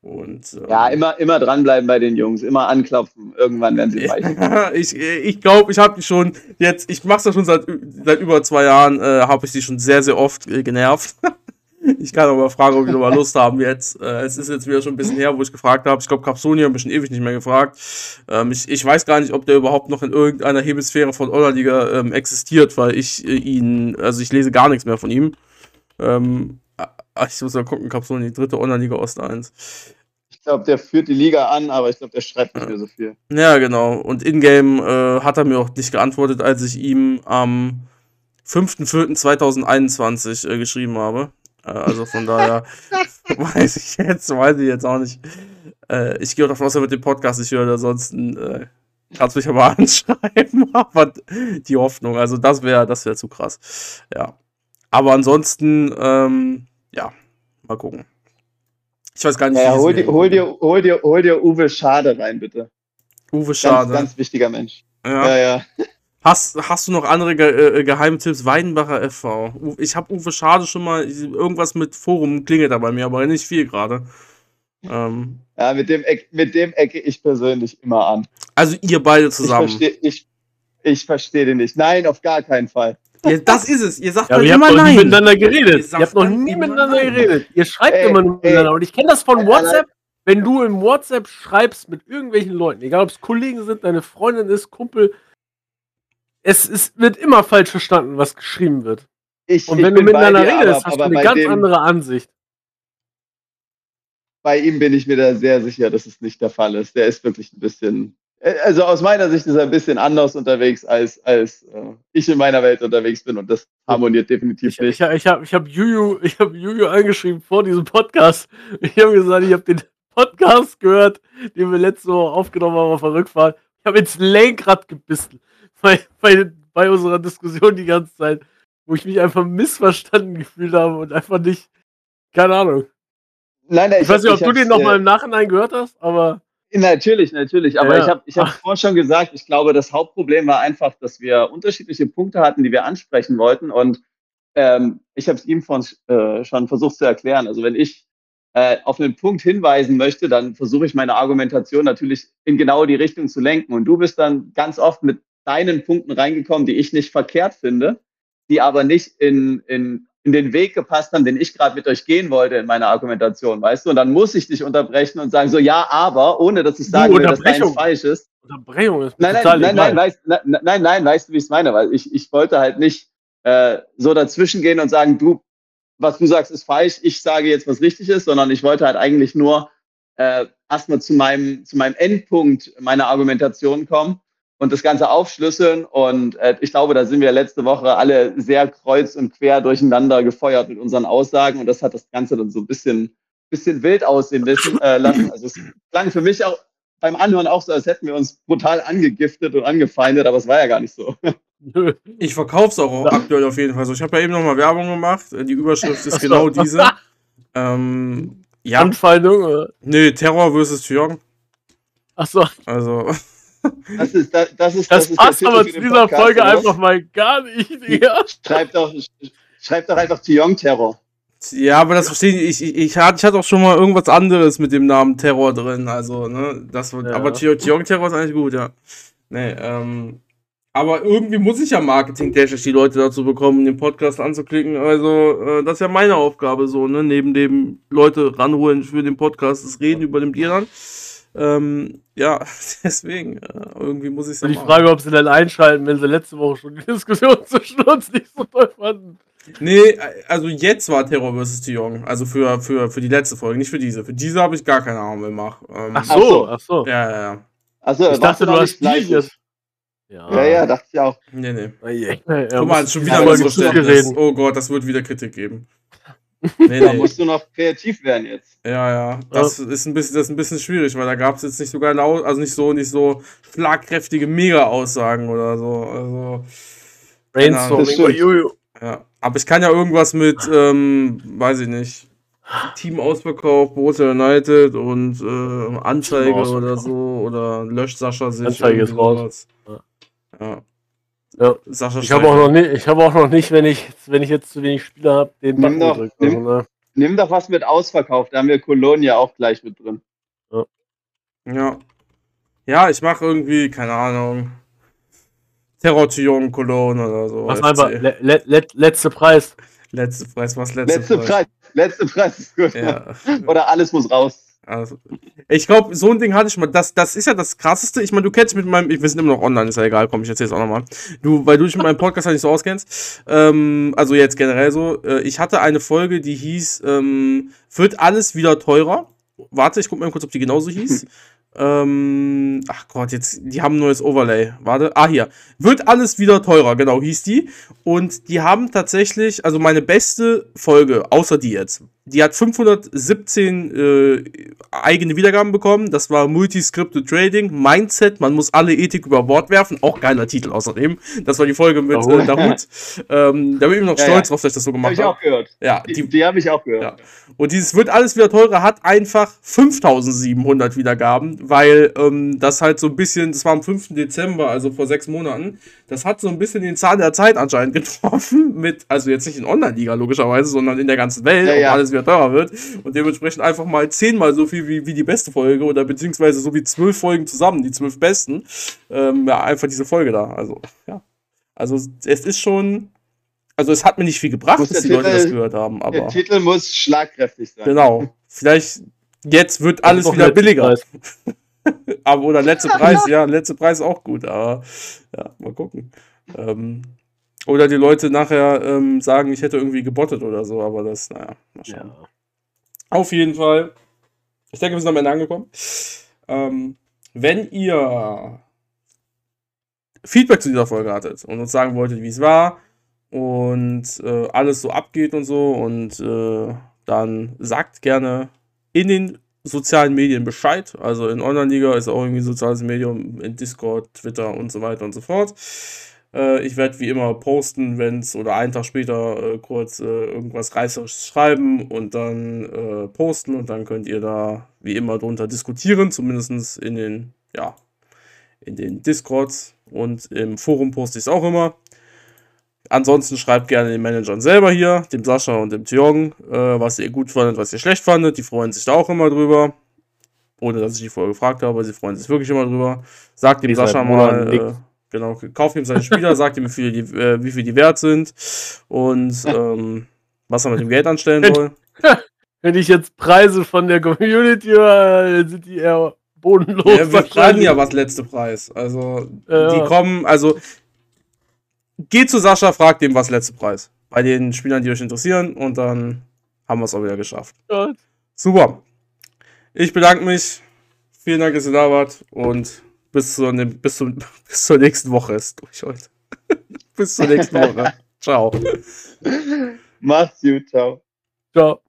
Und, ähm, Ja, immer, immer dranbleiben bei den Jungs, immer anklopfen. Irgendwann werden sie weich. ja, ich ich glaube, ich habe die schon jetzt, ich mache das schon seit, seit über zwei Jahren, äh, habe ich die schon sehr, sehr oft äh, genervt. ich kann aber fragen, ob die nochmal Lust haben jetzt. Äh, es ist jetzt wieder schon ein bisschen her, wo ich gefragt habe. Ich glaube, Capsoni habe ich schon ewig nicht mehr gefragt. Ähm, ich, ich weiß gar nicht, ob der überhaupt noch in irgendeiner Hemisphäre von Online-Liga ähm, existiert, weil ich äh, ihn, also ich lese gar nichts mehr von ihm. Ähm, ah, ich muss mal gucken, Capsoni, dritte Online-Liga Ost 1. Ich glaube, der führt die Liga an, aber ich glaube, der schreibt nicht mehr so viel. Ja, genau. Und in-game äh, hat er mir auch nicht geantwortet, als ich ihm am 5.4.2021 äh, geschrieben habe. Also von daher weiß ich jetzt, weiß ich jetzt auch nicht. Äh, ich gehe auch davon aus, er wird den Podcast nicht hören, ansonsten äh, kannst du mich aber anschreiben. aber die Hoffnung, also das wäre das wär zu krass. Ja. Aber ansonsten, ähm, ja, mal gucken. Ich weiß gar nicht, Ja, wie hol, dir, hol, dir, hol, dir, hol dir Uwe Schade rein, bitte. Uwe Ganz, Schade. ganz wichtiger Mensch. ja. Ja, ja. Hast, hast du noch andere Ge äh, Geheimtipps? Weidenbacher FV. Ich habe Uwe Schade schon mal, irgendwas mit Forum klingelt da bei mir, aber nicht viel gerade. Ähm, Ja, mit dem, Eck, mit dem ecke ich persönlich immer an. also ihr beide Ich zusammen. verstehe ich, ich versteh den nicht. Nein, auf gar keinen Fall. Ja, das ist es. Ihr sagt Ja, ihr habt immer noch nie nein. miteinander Ihr geredet. sagt Ihr habt noch nie miteinander nein. geredet. Ihr schreibt Ey, immer nur miteinander. Und ich kenne das von Ey, WhatsApp. Wenn du im WhatsApp schreibst mit irgendwelchen Leuten, egal ob es Kollegen sind, deine Freundin ist, Kumpel, es ist, wird immer falsch verstanden, was geschrieben wird. Ich, Und wenn du miteinander dir, redest, aber, hast du eine ganz dem, andere Ansicht. bei ihm bin ich mir da sehr sicher, dass es nicht der Fall ist. Der ist wirklich ein bisschen, äh, also aus meiner Sicht ist er ein bisschen anders unterwegs, als, als äh, ich in meiner Welt unterwegs bin und das harmoniert definitiv Ich, nicht. ich, ich habe ich hab Juju, ich hab Juju angeschrieben vor diesem Podcast. Ich habe gesagt, ich habe den Podcast gehört, den wir letzte Woche aufgenommen haben auf der Rückfahrt. Ich habe ins Lenkrad gebissen bei, bei, bei unserer Diskussion die ganze Zeit, wo ich mich einfach missverstanden gefühlt habe und einfach nicht, keine Ahnung. Nein, nein, Ich, weiß nicht, ob du den nochmal äh, im Nachhinein gehört hast, aber Natürlich, natürlich. Aber Ja. ich habe ich hab vorhin schon gesagt, ich glaube, das Hauptproblem war einfach, dass wir unterschiedliche Punkte hatten, die wir ansprechen wollten. Und ähm, ich habe es ihm von, äh, schon versucht zu erklären. Also wenn ich äh, auf einen Punkt hinweisen möchte, dann versuche ich meine Argumentation natürlich in genau die Richtung zu lenken. Und du bist dann ganz oft mit deinen Punkten reingekommen, die ich nicht verkehrt finde, die aber nicht in, in, in den Weg gepasst haben, den ich gerade mit euch gehen wollte in meiner Argumentation, weißt du? Und dann muss ich dich unterbrechen und sagen so, ja, aber, ohne dass ich will, dass deins falsch ist. Unterbrechung ist Nein, nein, nein, nein, weißt, nein, nein, nein, weißt du, wie ich es meine? Weil ich, ich wollte halt nicht äh, so dazwischen gehen und sagen, du, was du sagst, ist falsch, ich sage jetzt, was richtig ist, sondern ich wollte halt eigentlich nur äh, erstmal zu meinem, zu meinem Endpunkt meiner Argumentation kommen und das Ganze aufschlüsseln. Und äh, ich glaube, da sind wir letzte Woche alle sehr kreuz und quer durcheinander gefeuert mit unseren Aussagen und das hat das Ganze dann so ein bisschen, bisschen wild aussehen lassen. Äh, lassen. Also es klang für mich auch beim Anhören auch so, als hätten wir uns brutal angegiftet und angefeindet, aber es war ja gar nicht so. Nö. Ich verkauf's auch aktuell auf jeden Fall so. Ich habe ja eben nochmal Werbung gemacht. Die Überschrift ist Ach so. genau diese. Ähm, ja, Anfeindung. oder? nee, Terror versus Jong. Achso, Also, Das ist, das, das ist, das ist passt aber zu dieser Podcast, Folge oder? einfach mal gar nicht, Digga. Schreibt doch, schreibt doch einfach Tiong Terror. ja, aber das verstehe ich. Ich, ich, hatte, ich hatte auch schon mal irgendwas anderes mit dem Namen Terror drin. Also, ne, das wird, Ja. aber Jong Terror ist eigentlich gut, ja. Nee, ähm, aber irgendwie muss ich ja marketingtechnisch die Leute dazu bekommen, den Podcast anzuklicken. Also, äh, das ist ja meine Aufgabe so, ne? Neben dem Leute ranholen für den Podcast, das Reden über den Bier dann. Ähm, ja, deswegen, äh, irgendwie muss ich es Und die Frage, ob sie dann einschalten, wenn sie letzte Woche schon die Diskussion zwischen uns nicht so toll fanden. Nee, also jetzt war Terror vs. Tion. Also für, für, für die letzte Folge, nicht für diese. Für diese habe ich gar keine Ahnung mehr gemacht. Ähm, Ach so. ach so. Ja, ja, ja. Also, Ich dachte, du hast jetzt. Ja, Ja, ja, dachte ich auch. Nee, nee. Ja, Guck mal, schon wieder mal so. Oh Gott, das wird wieder Kritik geben. Nee, Da nee. musst du noch kreativ werden jetzt. Ja, ja. Das ist ein bisschen, das ist ein bisschen schwierig, weil da gab es jetzt nicht so genau, also nicht so, nicht so schlagkräftige Mega-Aussagen oder so. Also, Brainstorming ja. Aber ich kann ja irgendwas mit, ähm, weiß ich nicht. Team-Ausverkauf, Borussia United und äh, Anzeige oder so oder löscht Sascha sich. Anzeige ist raus. Ja. Ja. Sascha Ich habe auch noch nicht, ich habe auch noch nicht, wenn ich, wenn ich jetzt zu wenig Spieler habe, den Nimm Button doch, gedrückt. nimm- Also, ne? Nimm doch was mit Ausverkauf, da haben wir Cologne ja auch gleich mit drin. Ja. Ja, ich mache irgendwie, keine Ahnung. Terror Tion Cologne oder so. Was einfach, le, le, le, letzte Preis. Letzte Preis, was letzte, Letzte Preis, letzte Preis ist gut. Ja. Oder alles muss raus. Also, ich glaube, so ein Ding hatte ich mal. Das, das ist ja das Krasseste. Ich meine, du kennst mit meinem. Wir sind immer noch online, ist ja egal. Komm, ich erzähl's auch nochmal. Du, weil du dich mit meinem Podcast halt nicht so auskennst. Ähm, also jetzt generell so. Äh, ich hatte eine Folge, die hieß ähm, Wird alles wieder teurer? Warte, ich guck mal kurz, ob die genauso hieß. ähm, ach Gott, jetzt, die haben ein neues Overlay. Warte, ah, hier. Wird alles wieder teurer, genau, hieß die. Und die haben tatsächlich, also meine beste Folge, außer die jetzt, die hat 517 äh, eigene Wiedergaben bekommen. Das war Multiscripted Trading, Mindset, man muss alle Ethik über Bord werfen. Auch geiler Titel außerdem. Das war die Folge mit Oh. äh, Dahut. ähm, da bin ich noch Ja, stolz ja. drauf, dass ich das so Habe gemacht ich habe. auch gehört. Ja, Die, die, die habe ich auch gehört. Ja. und dieses wird alles wieder teurer, hat einfach 5700 Wiedergaben, weil ähm, das halt so ein bisschen, das war am 5. Dezember, also vor sechs Monaten, das hat so ein bisschen den Zahn der Zeit anscheinend getroffen, mit, also jetzt nicht in Online-Liga logischerweise, sondern in der ganzen Welt, ja. alles wieder teurer wird und dementsprechend einfach mal zehnmal so viel wie, wie die beste Folge oder beziehungsweise so wie zwölf Folgen zusammen, die zwölf besten, ähm, ja, einfach diese Folge da, also, ja. Also es ist schon, also es hat mir nicht viel gebracht, dass die der Leute das Titel- gehört haben, aber... Der Titel muss schlagkräftig sein. Genau. Vielleicht jetzt wird alles wieder billiger. Aber oder letzte Preis, ja, letzte Preis auch gut, aber ja, mal gucken. Ähm, oder die Leute nachher ähm, sagen, ich hätte irgendwie gebottet oder so, aber das, naja, mal schauen. Ja. Auf jeden Fall. Ich denke, wir sind am Ende angekommen. Ähm, wenn ihr Feedback zu dieser Folge hattet und uns sagen wolltet, wie es war und äh, alles so abgeht und so, und äh, dann sagt gerne in den sozialen Medien Bescheid. Also in Online-Liga ist auch irgendwie ein soziales Medium, in Discord, Twitter und so weiter und so fort. Äh, ich werde wie immer posten, wenn es oder einen Tag später äh, kurz äh, irgendwas Reißerisches schreiben und dann äh, posten und dann könnt ihr da wie immer drunter diskutieren, zumindest in den, ja, in den Discords und im Forum poste ich es auch immer. Ansonsten schreibt gerne den Managern selber hier, dem Sascha und dem Thiong, äh, was ihr gut fandet, was ihr schlecht fandet. Die freuen sich da auch immer drüber. Ohne dass ich die vorher gefragt habe, sie freuen sich wirklich immer drüber. Sagt dem Sascha mal, äh. Genau, kauft ihm seine Spieler, sagt ihm, wie viel, die, äh, wie viel die wert sind und ähm, was er mit dem Geld anstellen soll. Wenn ich jetzt Preise von der Community höre, sind die eher bodenlos. Ja, wir fragen ja, was letzte Preis. Also, Ja. die kommen, also, geht zu Sascha, fragt dem, was letzte Preis. Bei den Spielern, die euch interessieren, und dann haben wir es auch wieder geschafft. Gott. Super. Ich bedanke mich. Vielen Dank, dass ihr da wart und bis zur, ne- bis zum, bis zur nächsten Woche ist durch heute. bis zur nächsten Woche. Ciao. Macht's gut, ciao. Ciao.